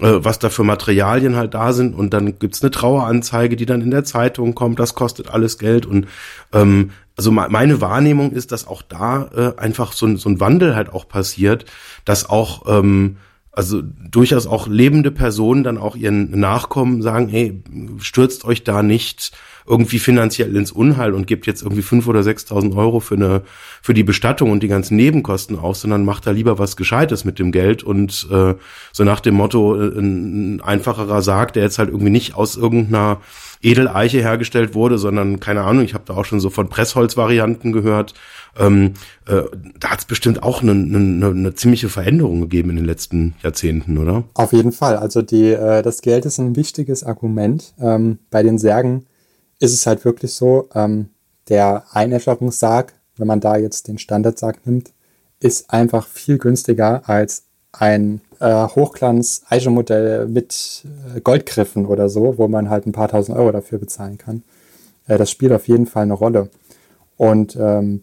äh, was da für Materialien halt da sind. Und dann gibt's eine Traueranzeige, die dann in der Zeitung kommt, das kostet alles Geld. Und ähm, also meine Wahrnehmung ist, dass auch da äh, einfach so ein, so ein Wandel halt auch passiert, dass auch ähm, also durchaus auch lebende Personen dann auch ihren Nachkommen sagen, hey, stürzt euch da nicht irgendwie finanziell ins Unheil und gebt jetzt irgendwie fünf oder sechstausend Euro für eine für die Bestattung und die ganzen Nebenkosten aus, sondern macht da lieber was Gescheites mit dem Geld und äh, so nach dem Motto äh, ein einfacherer Sarg, der jetzt halt irgendwie nicht aus irgendeiner Edeleiche hergestellt wurde, sondern keine Ahnung, ich habe da auch schon so von Pressholzvarianten gehört. Ähm, äh, da hat es bestimmt auch eine, eine, eine ziemliche Veränderung gegeben in den letzten Jahrzehnten, oder? Auf jeden Fall. Also die, äh, das Geld ist ein wichtiges Argument. Ähm, bei den Särgen ist es halt wirklich so, ähm, der Einäscherungssarg, wenn man da jetzt den Standardsarg nimmt, ist einfach viel günstiger als ein äh, Hochglanz-Eiche-Modell mit äh, Goldgriffen oder so, wo man halt ein paar tausend Euro dafür bezahlen kann. Äh, das spielt auf jeden Fall eine Rolle. Und ähm,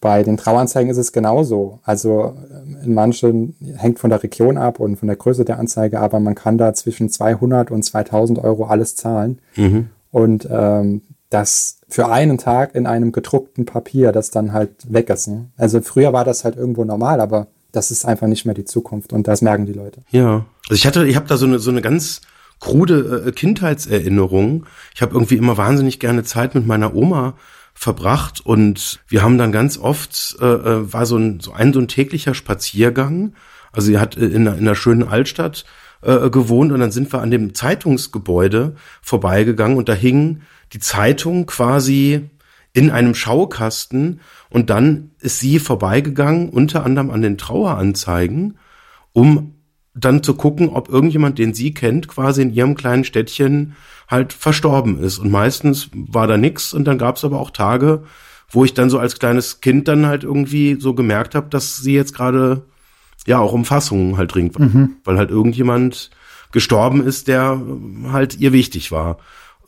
bei den Trauanzeigen ist es genauso. Also äh, in manchen hängt von der Region ab und von der Größe der Anzeige, aber man kann da zwischen 200 und 2000 Euro alles zahlen. Mhm. Und ähm, das für einen Tag in einem gedruckten Papier, das dann halt weg ist. Ne? Also früher war das halt irgendwo normal, aber das ist einfach nicht mehr die Zukunft und das merken die Leute. Ja, also ich hatte, ich habe da so eine so eine ganz krude äh, Kindheitserinnerung. Ich habe irgendwie immer wahnsinnig gerne Zeit mit meiner Oma verbracht und wir haben dann ganz oft äh, äh war so ein so ein so ein täglicher Spaziergang. Also sie hat äh, in, in einer schönen Altstadt äh, gewohnt und dann sind wir an dem Zeitungsgebäude vorbeigegangen und da hing die Zeitung quasi in einem Schaukasten und dann ist sie vorbeigegangen, unter anderem an den Traueranzeigen, um dann zu gucken, ob irgendjemand, den sie kennt, quasi in ihrem kleinen Städtchen halt verstorben ist. Und meistens war da nix und dann gab es aber auch Tage, wo ich dann so als kleines Kind dann halt irgendwie so gemerkt habe, dass sie jetzt gerade ja auch Umfassungen halt dringend, mhm. weil halt irgendjemand gestorben ist, der halt ihr wichtig war.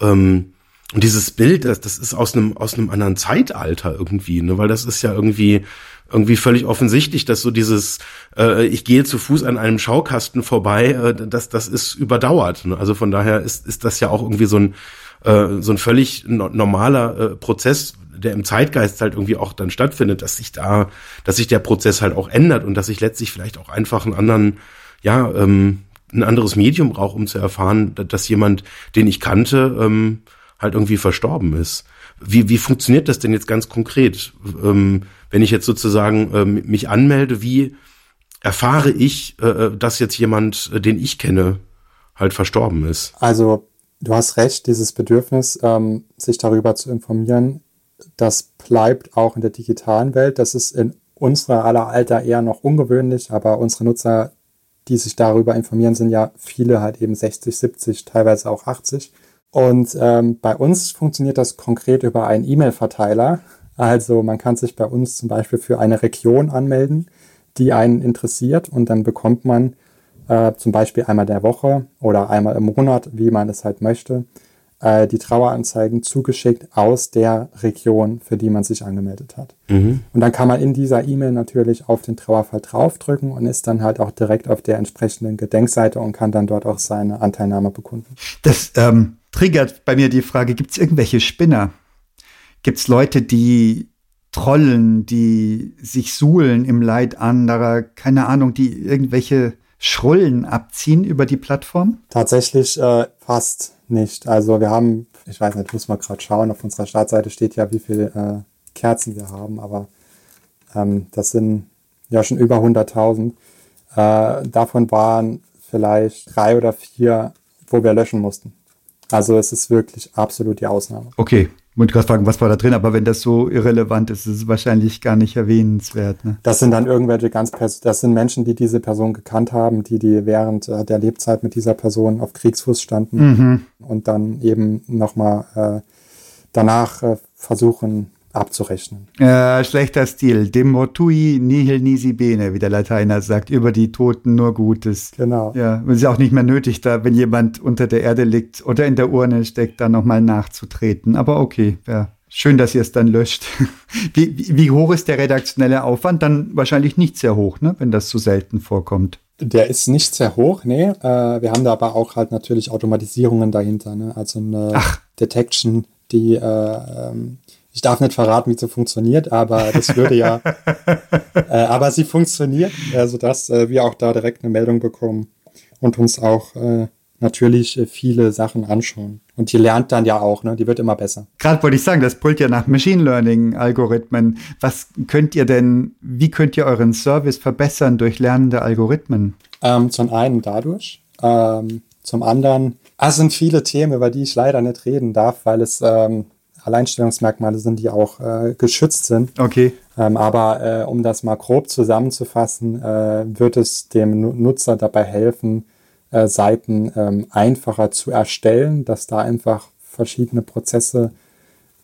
Ähm, und dieses Bild, das, das ist aus einem aus einem anderen Zeitalter irgendwie, ne? weil das ist ja irgendwie irgendwie völlig offensichtlich, dass so dieses äh, ich gehe zu Fuß an einem Schaukasten vorbei, äh, das das ist überdauert. Ne? Also von daher ist ist das ja auch irgendwie so ein äh, so ein völlig no normaler äh, Prozess, der im Zeitgeist halt irgendwie auch dann stattfindet, dass sich da, dass sich der Prozess halt auch ändert und dass ich letztlich vielleicht auch einfach einen anderen, ja, ähm, ein anderes Medium brauche, um zu erfahren, dass jemand, den ich kannte, ähm, halt irgendwie verstorben ist. Wie, wie funktioniert das denn jetzt ganz konkret? Ähm, wenn ich jetzt sozusagen ähm, mich anmelde, wie erfahre ich, äh, äh dass jetzt jemand, äh, den ich kenne, halt verstorben ist? Also du hast recht, dieses Bedürfnis, ähm, sich darüber zu informieren, das bleibt auch in der digitalen Welt. Das ist in unserer aller Alter eher noch ungewöhnlich, aber unsere Nutzer, die sich darüber informieren, sind ja viele halt eben 60, 70, teilweise auch 80. Und ähm, bei uns funktioniert das konkret über einen E-Mail-Verteiler. Also man kann sich bei uns zum Beispiel für eine Region anmelden, die einen interessiert und dann bekommt man äh, zum Beispiel einmal der Woche oder einmal im Monat, wie man es halt möchte, äh, die Traueranzeigen zugeschickt aus der Region, für die man sich angemeldet hat. Mhm. Und dann kann man in dieser E-Mail natürlich auf den Trauerfall draufdrücken und ist dann halt auch direkt auf der entsprechenden Gedenkseite und kann dann dort auch seine Anteilnahme bekunden. Das ähm, triggert bei mir die Frage, gibt es irgendwelche Spinner? Gibt es Leute, die trollen, die sich suhlen im Leid anderer, keine Ahnung, die irgendwelche Schrullen abziehen über die Plattform? Tatsächlich äh, fast nicht. Also wir haben, ich weiß nicht, muss mal gerade schauen, auf unserer Startseite steht ja, wie viele äh, Kerzen wir haben, aber ähm, das sind ja schon über 100.000. Äh, davon waren vielleicht drei oder vier, wo wir löschen mussten. Also es ist wirklich absolut die Ausnahme. Okay, Ich wollte gerade fragen, was war da drin, aber wenn das so irrelevant ist, ist es wahrscheinlich gar nicht erwähnenswert. Ne? Das sind dann irgendwelche ganz, pers das sind Menschen, die diese Person gekannt haben, die die während äh, der Lebzeit mit dieser Person auf Kriegsfuß standen Mhm. und dann eben nochmal äh, danach äh, versuchen abzurechnen. Äh, schlechter Stil. Dem mortui nihil nisi bene, wie der Lateiner sagt, über die Toten nur Gutes. Genau. Ja, es ist auch nicht mehr nötig, da, wenn jemand unter der Erde liegt oder in der Urne steckt, da nochmal nachzutreten. Aber okay, ja. Schön, dass ihr es dann löscht. Wie, wie, hoch ist der redaktionelle Aufwand? Dann wahrscheinlich nicht sehr hoch, ne? wenn das so selten vorkommt. Der ist nicht sehr hoch, nee. Äh, wir haben da aber auch halt natürlich Automatisierungen dahinter, ne? Also eine Ach. Detection, die äh, ähm, ich darf nicht verraten, wie sie funktioniert, aber das würde ja. äh, aber sie funktioniert, äh, sodass äh, wir auch da direkt eine Meldung bekommen und uns auch äh, natürlich äh, viele Sachen anschauen. Und die lernt dann ja auch, ne? Die wird immer besser. Gerade wollte ich sagen, das pullt ja nach Machine Learning Algorithmen. Was könnt ihr denn, wie könnt ihr euren Service verbessern durch lernende Algorithmen? Ähm, zum einen dadurch, ähm, zum anderen, ah, es sind viele Themen, über die ich leider nicht reden darf, weil es ähm, Alleinstellungsmerkmale sind, die auch äh, geschützt sind. Okay. Ähm, aber äh, um das mal grob zusammenzufassen, äh, wird es dem Nu- Nutzer dabei helfen, äh, Seiten ähm, einfacher zu erstellen, dass da einfach verschiedene Prozesse,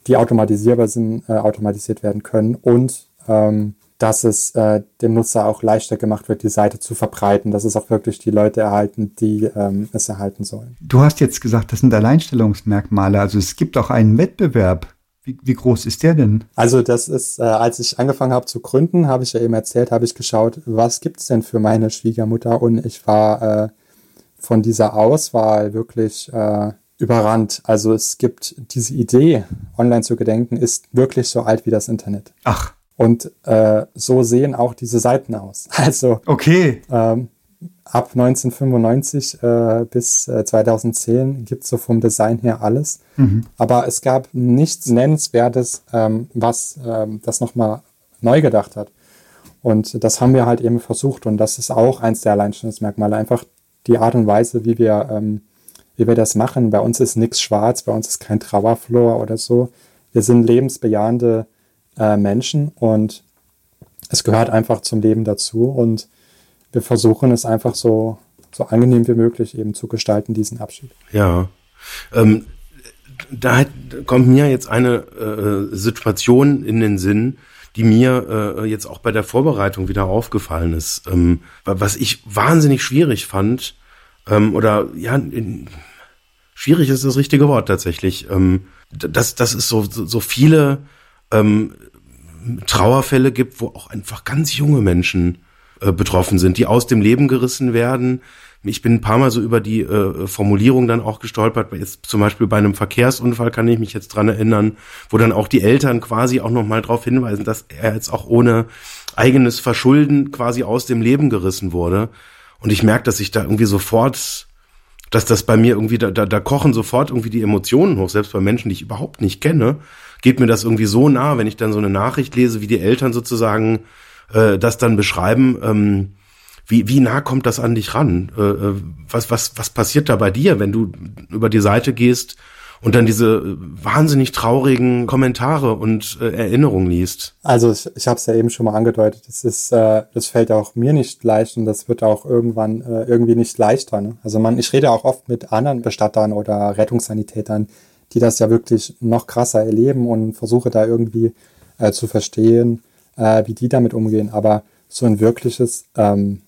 die automatisierbar sind, äh, automatisiert werden können und ähm, dass es äh, dem Nutzer auch leichter gemacht wird, die Seite zu verbreiten, dass es auch wirklich die Leute erhalten, die ähm, es erhalten sollen. Du hast jetzt gesagt, das sind Alleinstellungsmerkmale. Also es gibt auch einen Wettbewerb. Wie, wie groß ist der denn? Also das ist, äh, als ich angefangen habe zu gründen, habe ich ja eben erzählt, habe ich geschaut, was gibt's denn für meine Schwiegermutter und ich war äh, von dieser Auswahl wirklich äh, überrannt. Also es gibt diese Idee, online zu gedenken, ist wirklich so alt wie das Internet. Ach, Und äh, so sehen auch diese Seiten aus. Also okay. ähm, ab 1995 äh, bis äh, 2010 gibt es so vom Design her alles. Aber es gab nichts Nennenswertes, ähm, was ähm, das nochmal neu gedacht hat. Und das haben wir halt eben versucht. Und das ist auch eins der Alleinstellungsmerkmale. Einfach die Art und Weise, wie wir, ähm, wie wir das machen. Bei uns ist nichts schwarz, bei uns ist kein Trauerflor oder so. Wir sind lebensbejahende äh, Menschen und es gehört einfach zum Leben dazu. Und wir versuchen es einfach so, so angenehm wie möglich eben zu gestalten, diesen Abschied. Ja. Ähm, da kommt mir jetzt eine äh, Situation in den Sinn, die mir äh, jetzt auch bei der Vorbereitung wieder aufgefallen ist. Ähm, was ich wahnsinnig schwierig fand, ähm, oder ja, in, schwierig ist das richtige Wort tatsächlich. Ähm, dass, dass es so, so, so viele ähm, Trauerfälle gibt, wo auch einfach ganz junge Menschen äh, betroffen sind, die aus dem Leben gerissen werden. Ich bin ein paar Mal so über die äh, Formulierung dann auch gestolpert. Jetzt zum Beispiel bei einem Verkehrsunfall kann ich mich jetzt dran erinnern, wo dann auch die Eltern quasi auch nochmal darauf hinweisen, dass er jetzt auch ohne eigenes Verschulden quasi aus dem Leben gerissen wurde. Und ich merke, dass ich da irgendwie sofort, dass das bei mir irgendwie, da, da, da kochen sofort irgendwie die Emotionen hoch, selbst bei Menschen, die ich überhaupt nicht kenne, geht mir das irgendwie so nah, wenn ich dann so eine Nachricht lese, wie die Eltern sozusagen äh, das dann beschreiben, ähm, wie, wie nah kommt das an dich ran? Äh, äh, was, was, was passiert da bei dir, wenn du über die Seite gehst und dann diese wahnsinnig traurigen Kommentare und äh, Erinnerungen liest? Also ich, ich habe es ja eben schon mal angedeutet, das ist, äh, das fällt auch mir nicht leicht und das wird auch irgendwann äh, irgendwie nicht leichter. Ne? Also man, ich rede auch oft mit anderen Bestattern oder Rettungssanitätern, die das ja wirklich noch krasser erleben und versuche da irgendwie äh, zu verstehen, äh, wie die damit umgehen. Aber so ein wirkliches ähm,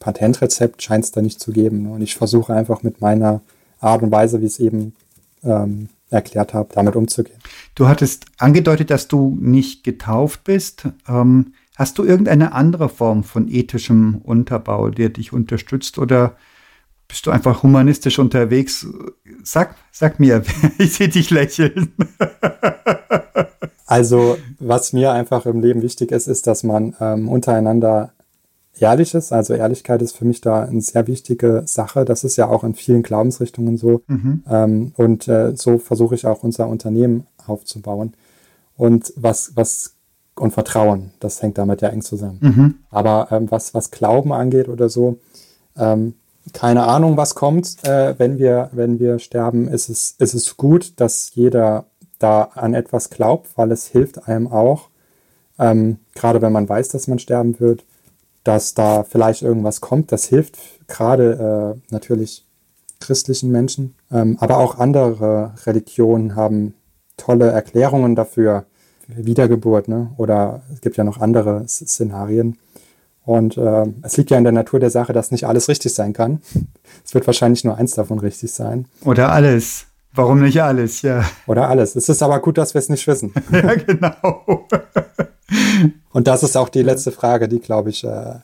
Patentrezept scheint es da nicht zu geben. Und ich versuche einfach mit meiner Art und Weise, wie es eben ähm, erklärt habe, damit umzugehen. Du hattest angedeutet, dass du nicht getauft bist. Ähm, hast du irgendeine andere Form von ethischem Unterbau, der dich unterstützt oder bist du einfach humanistisch unterwegs? Sag, sag mir, ich sehe dich lächeln. Also, was mir einfach im Leben wichtig ist, ist, dass man ähm, untereinander ehrlich ist. Also Ehrlichkeit ist für mich da eine sehr wichtige Sache. Das ist ja auch in vielen Glaubensrichtungen so. Ähm, und äh, so versuche ich auch unser Unternehmen aufzubauen. Und was, was, und Vertrauen, das hängt damit ja eng zusammen. Aber ähm, was, was Glauben angeht oder so, ähm, keine Ahnung, was kommt, äh, wenn wir, wenn wir sterben, ist es, ist es gut, dass jeder da an etwas glaubt, weil es hilft einem auch, ähm, gerade wenn man weiß, dass man sterben wird, dass da vielleicht irgendwas kommt. Das hilft gerade äh, natürlich christlichen Menschen, ähm, aber auch andere Religionen haben tolle Erklärungen dafür. Wiedergeburt, ne? oder es gibt ja noch andere Szenarien. Und äh, es liegt ja in der Natur der Sache, dass nicht alles richtig sein kann. Es wird wahrscheinlich nur eins davon richtig sein. Oder alles. Warum nicht alles, ja. Oder alles. Es ist aber gut, dass wir es nicht wissen. ja, genau. Und das ist auch die letzte Frage, die, glaube ich, äh,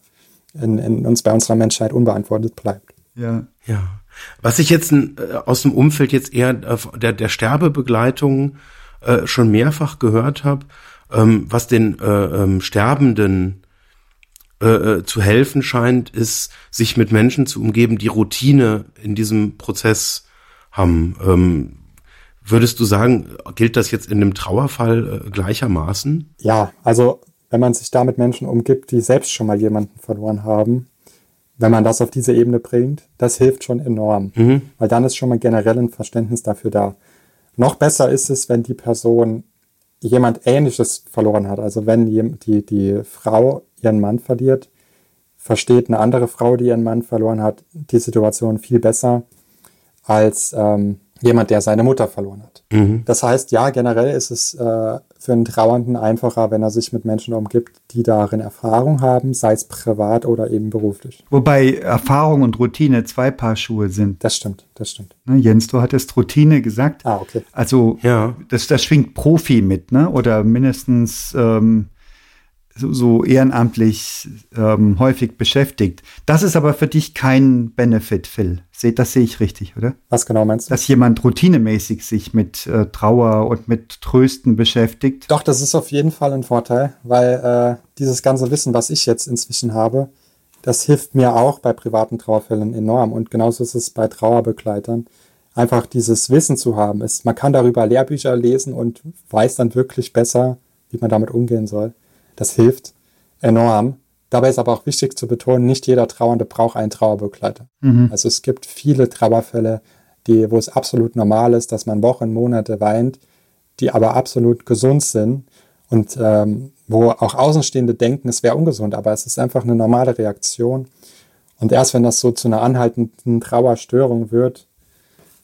in, in uns bei unserer Menschheit unbeantwortet bleibt. Ja. Ja. Was ich jetzt äh, aus dem Umfeld jetzt eher äh, der, der Sterbebegleitung äh, schon mehrfach gehört habe, ähm, was den äh, ähm, Sterbenden äh, äh, zu helfen scheint, ist, sich mit Menschen zu umgeben, die Routine in diesem Prozess haben. Ähm, würdest du sagen, gilt das jetzt in einem Trauerfall äh, gleichermaßen? Ja, also wenn man sich da mit Menschen umgibt, die selbst schon mal jemanden verloren haben, wenn man das auf diese Ebene bringt, das hilft schon enorm, mhm. weil dann ist schon mal generell ein Verständnis dafür da. Noch besser ist es, wenn die Person jemand Ähnliches verloren hat. Also wenn die, die Frau ihren Mann verliert, versteht eine andere Frau, die ihren Mann verloren hat, die Situation viel besser als ähm, jemand, der seine Mutter verloren hat. Mhm. Das heißt, ja, generell ist es äh, für einen Trauernden einfacher, wenn er sich mit Menschen umgibt, die darin Erfahrung haben, sei es privat oder eben beruflich. Wobei Erfahrung und Routine zwei Paar Schuhe sind. Das stimmt, das stimmt. Ne, Jens, du hattest Routine gesagt. Ah, okay. Also ja. das, das schwingt Profi mit, ne? Oder mindestens ähm, so, so ehrenamtlich ähm, häufig beschäftigt. Das ist aber für dich kein Benefit, Phil. Das sehe ich richtig, oder? Was genau meinst du? Dass jemand routinemäßig sich mit äh, Trauer und mit Trösten beschäftigt. Doch, das ist auf jeden Fall ein Vorteil, weil äh, dieses ganze Wissen, was ich jetzt inzwischen habe, das hilft mir auch bei privaten Trauerfällen enorm. Und genauso ist es bei Trauerbegleitern. Einfach dieses Wissen zu haben. Ist, man kann darüber Lehrbücher lesen und weiß dann wirklich besser, wie man damit umgehen soll. Das hilft enorm. Dabei ist aber auch wichtig zu betonen, nicht jeder Trauernde braucht einen Trauerbegleiter. Mhm. Also es gibt viele Trauerfälle, die, wo es absolut normal ist, dass man Wochen, Monate weint, die aber absolut gesund sind und ähm, wo auch Außenstehende denken, es wäre ungesund, aber es ist einfach eine normale Reaktion. Und erst wenn das so zu einer anhaltenden Trauerstörung wird,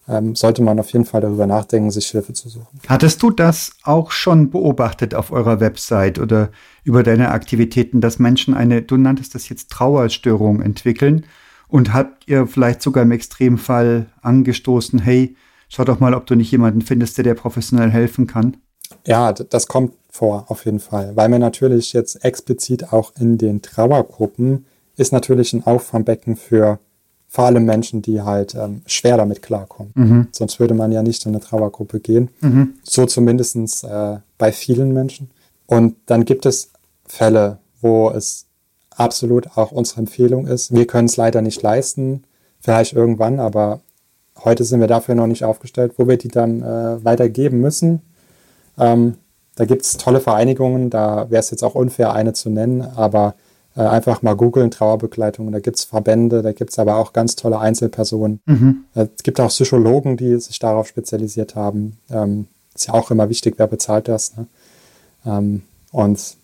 ähm, sollte man auf jeden Fall darüber nachdenken, sich Hilfe zu suchen. Hattest du das auch schon beobachtet auf eurer Website oder über deine Aktivitäten, dass Menschen eine, du nanntest das jetzt Trauerstörung entwickeln? Und habt ihr vielleicht sogar im Extremfall angestoßen, hey, schau doch mal, ob du nicht jemanden findest, der dir professionell helfen kann? Ja, das kommt vor, auf jeden Fall. Weil wir natürlich jetzt explizit auch in den Trauergruppen ist natürlich ein Auffangbecken für vor allem Menschen, die halt ähm, schwer damit klarkommen. Mhm. Sonst würde man ja nicht in eine Trauergruppe gehen. Mhm. So zumindest äh, bei vielen Menschen. Und dann gibt es Fälle, wo es absolut auch unsere Empfehlung ist. Wir können es leider nicht leisten, vielleicht irgendwann, aber heute sind wir dafür noch nicht aufgestellt, wo wir die dann äh, weitergeben müssen. Ähm, da gibt es tolle Vereinigungen, da wäre es jetzt auch unfair, eine zu nennen, aber einfach mal googeln, Trauerbegleitung. Da gibt es Verbände, da gibt es aber auch ganz tolle Einzelpersonen. Mhm. Äh, es gibt auch Psychologen, die sich darauf spezialisiert haben. Ähm, ist ja auch immer wichtig, wer bezahlt das. Ne? Ähm, und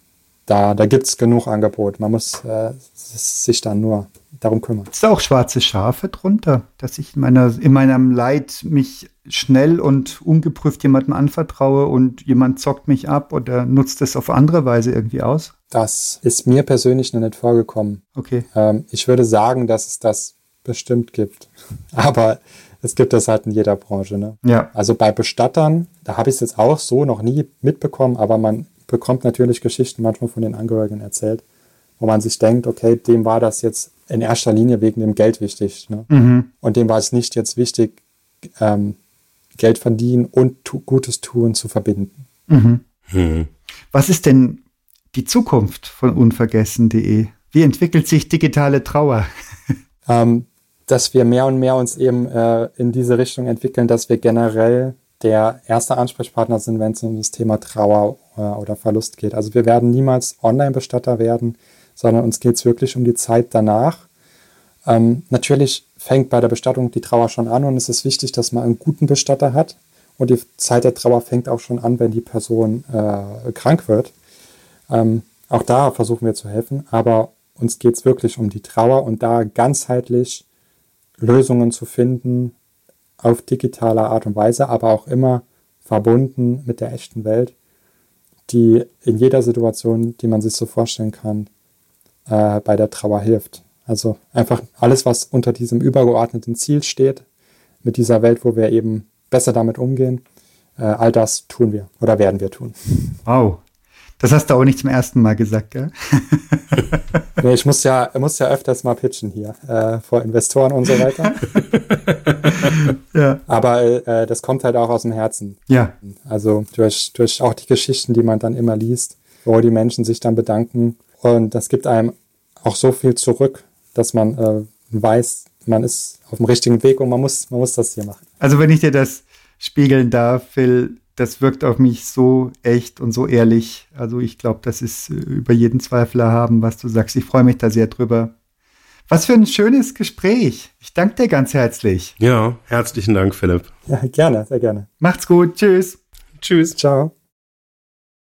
da, da gibt es genug Angebot. Man muss äh, sich dann nur darum kümmern. Ist da auch schwarze Schafe drunter, dass ich in, meiner, in meinem Leid mich schnell und ungeprüft jemandem anvertraue und jemand zockt mich ab oder nutzt es auf andere Weise irgendwie aus? Das ist mir persönlich noch nicht vorgekommen. Okay. Ähm, ich würde sagen, dass es das bestimmt gibt. Aber es gibt das halt in jeder Branche. Ne? Ja. Also bei Bestattern, da habe ich es jetzt auch so noch nie mitbekommen, aber man bekommt natürlich Geschichten manchmal von den Angehörigen erzählt, wo man sich denkt, okay, dem war das jetzt in erster Linie wegen dem Geld wichtig. Ne? Mhm. Und dem war es nicht jetzt wichtig, ähm, Geld verdienen und tu Gutes tun zu verbinden. Mhm. Mhm. Was ist denn die Zukunft von unvergessen.de? Wie entwickelt sich digitale Trauer? ähm, dass wir mehr und mehr uns eben äh, in diese Richtung entwickeln, dass wir generell der erste Ansprechpartner sind, wenn es um das Thema Trauer äh, oder Verlust geht. Also wir werden niemals Online-Bestatter werden, sondern uns geht es wirklich um die Zeit danach. Ähm, natürlich fängt bei der Bestattung die Trauer schon an und es ist wichtig, dass man einen guten Bestatter hat Und die Zeit der Trauer fängt auch schon an, wenn die Person äh, krank wird. Ähm, auch da versuchen wir zu helfen, aber uns geht es wirklich um die Trauer und da ganzheitlich Lösungen zu finden auf digitale Art und Weise, aber auch immer verbunden mit der echten Welt, die in jeder Situation, die man sich so vorstellen kann, äh, bei der Trauer hilft. Also einfach alles, was unter diesem übergeordneten Ziel steht, mit dieser Welt, wo wir eben besser damit umgehen, äh, all das tun wir oder werden wir tun. Wow, das hast du auch nicht zum ersten Mal gesagt, gell? nee, ich muss ja, muss ja öfters mal pitchen hier äh, vor Investoren und so weiter. ja. Aber äh, das kommt halt auch aus dem Herzen. Ja. Also durch, durch auch die Geschichten, die man dann immer liest, wo die Menschen sich dann bedanken. Und das gibt einem auch so viel zurück, dass man äh, weiß, man ist auf dem richtigen Weg und man muss, man muss das hier machen. Also wenn ich dir das spiegeln darf, Phil, das wirkt auf mich so echt und so ehrlich. Also ich glaube, das ist äh, über jeden Zweifel erhaben, was du sagst. Ich freue mich da sehr drüber. Was für ein schönes Gespräch. Ich danke dir ganz herzlich. Ja, herzlichen Dank, Philipp. Ja, gerne, sehr gerne. Macht's gut. Tschüss. Tschüss. Ciao.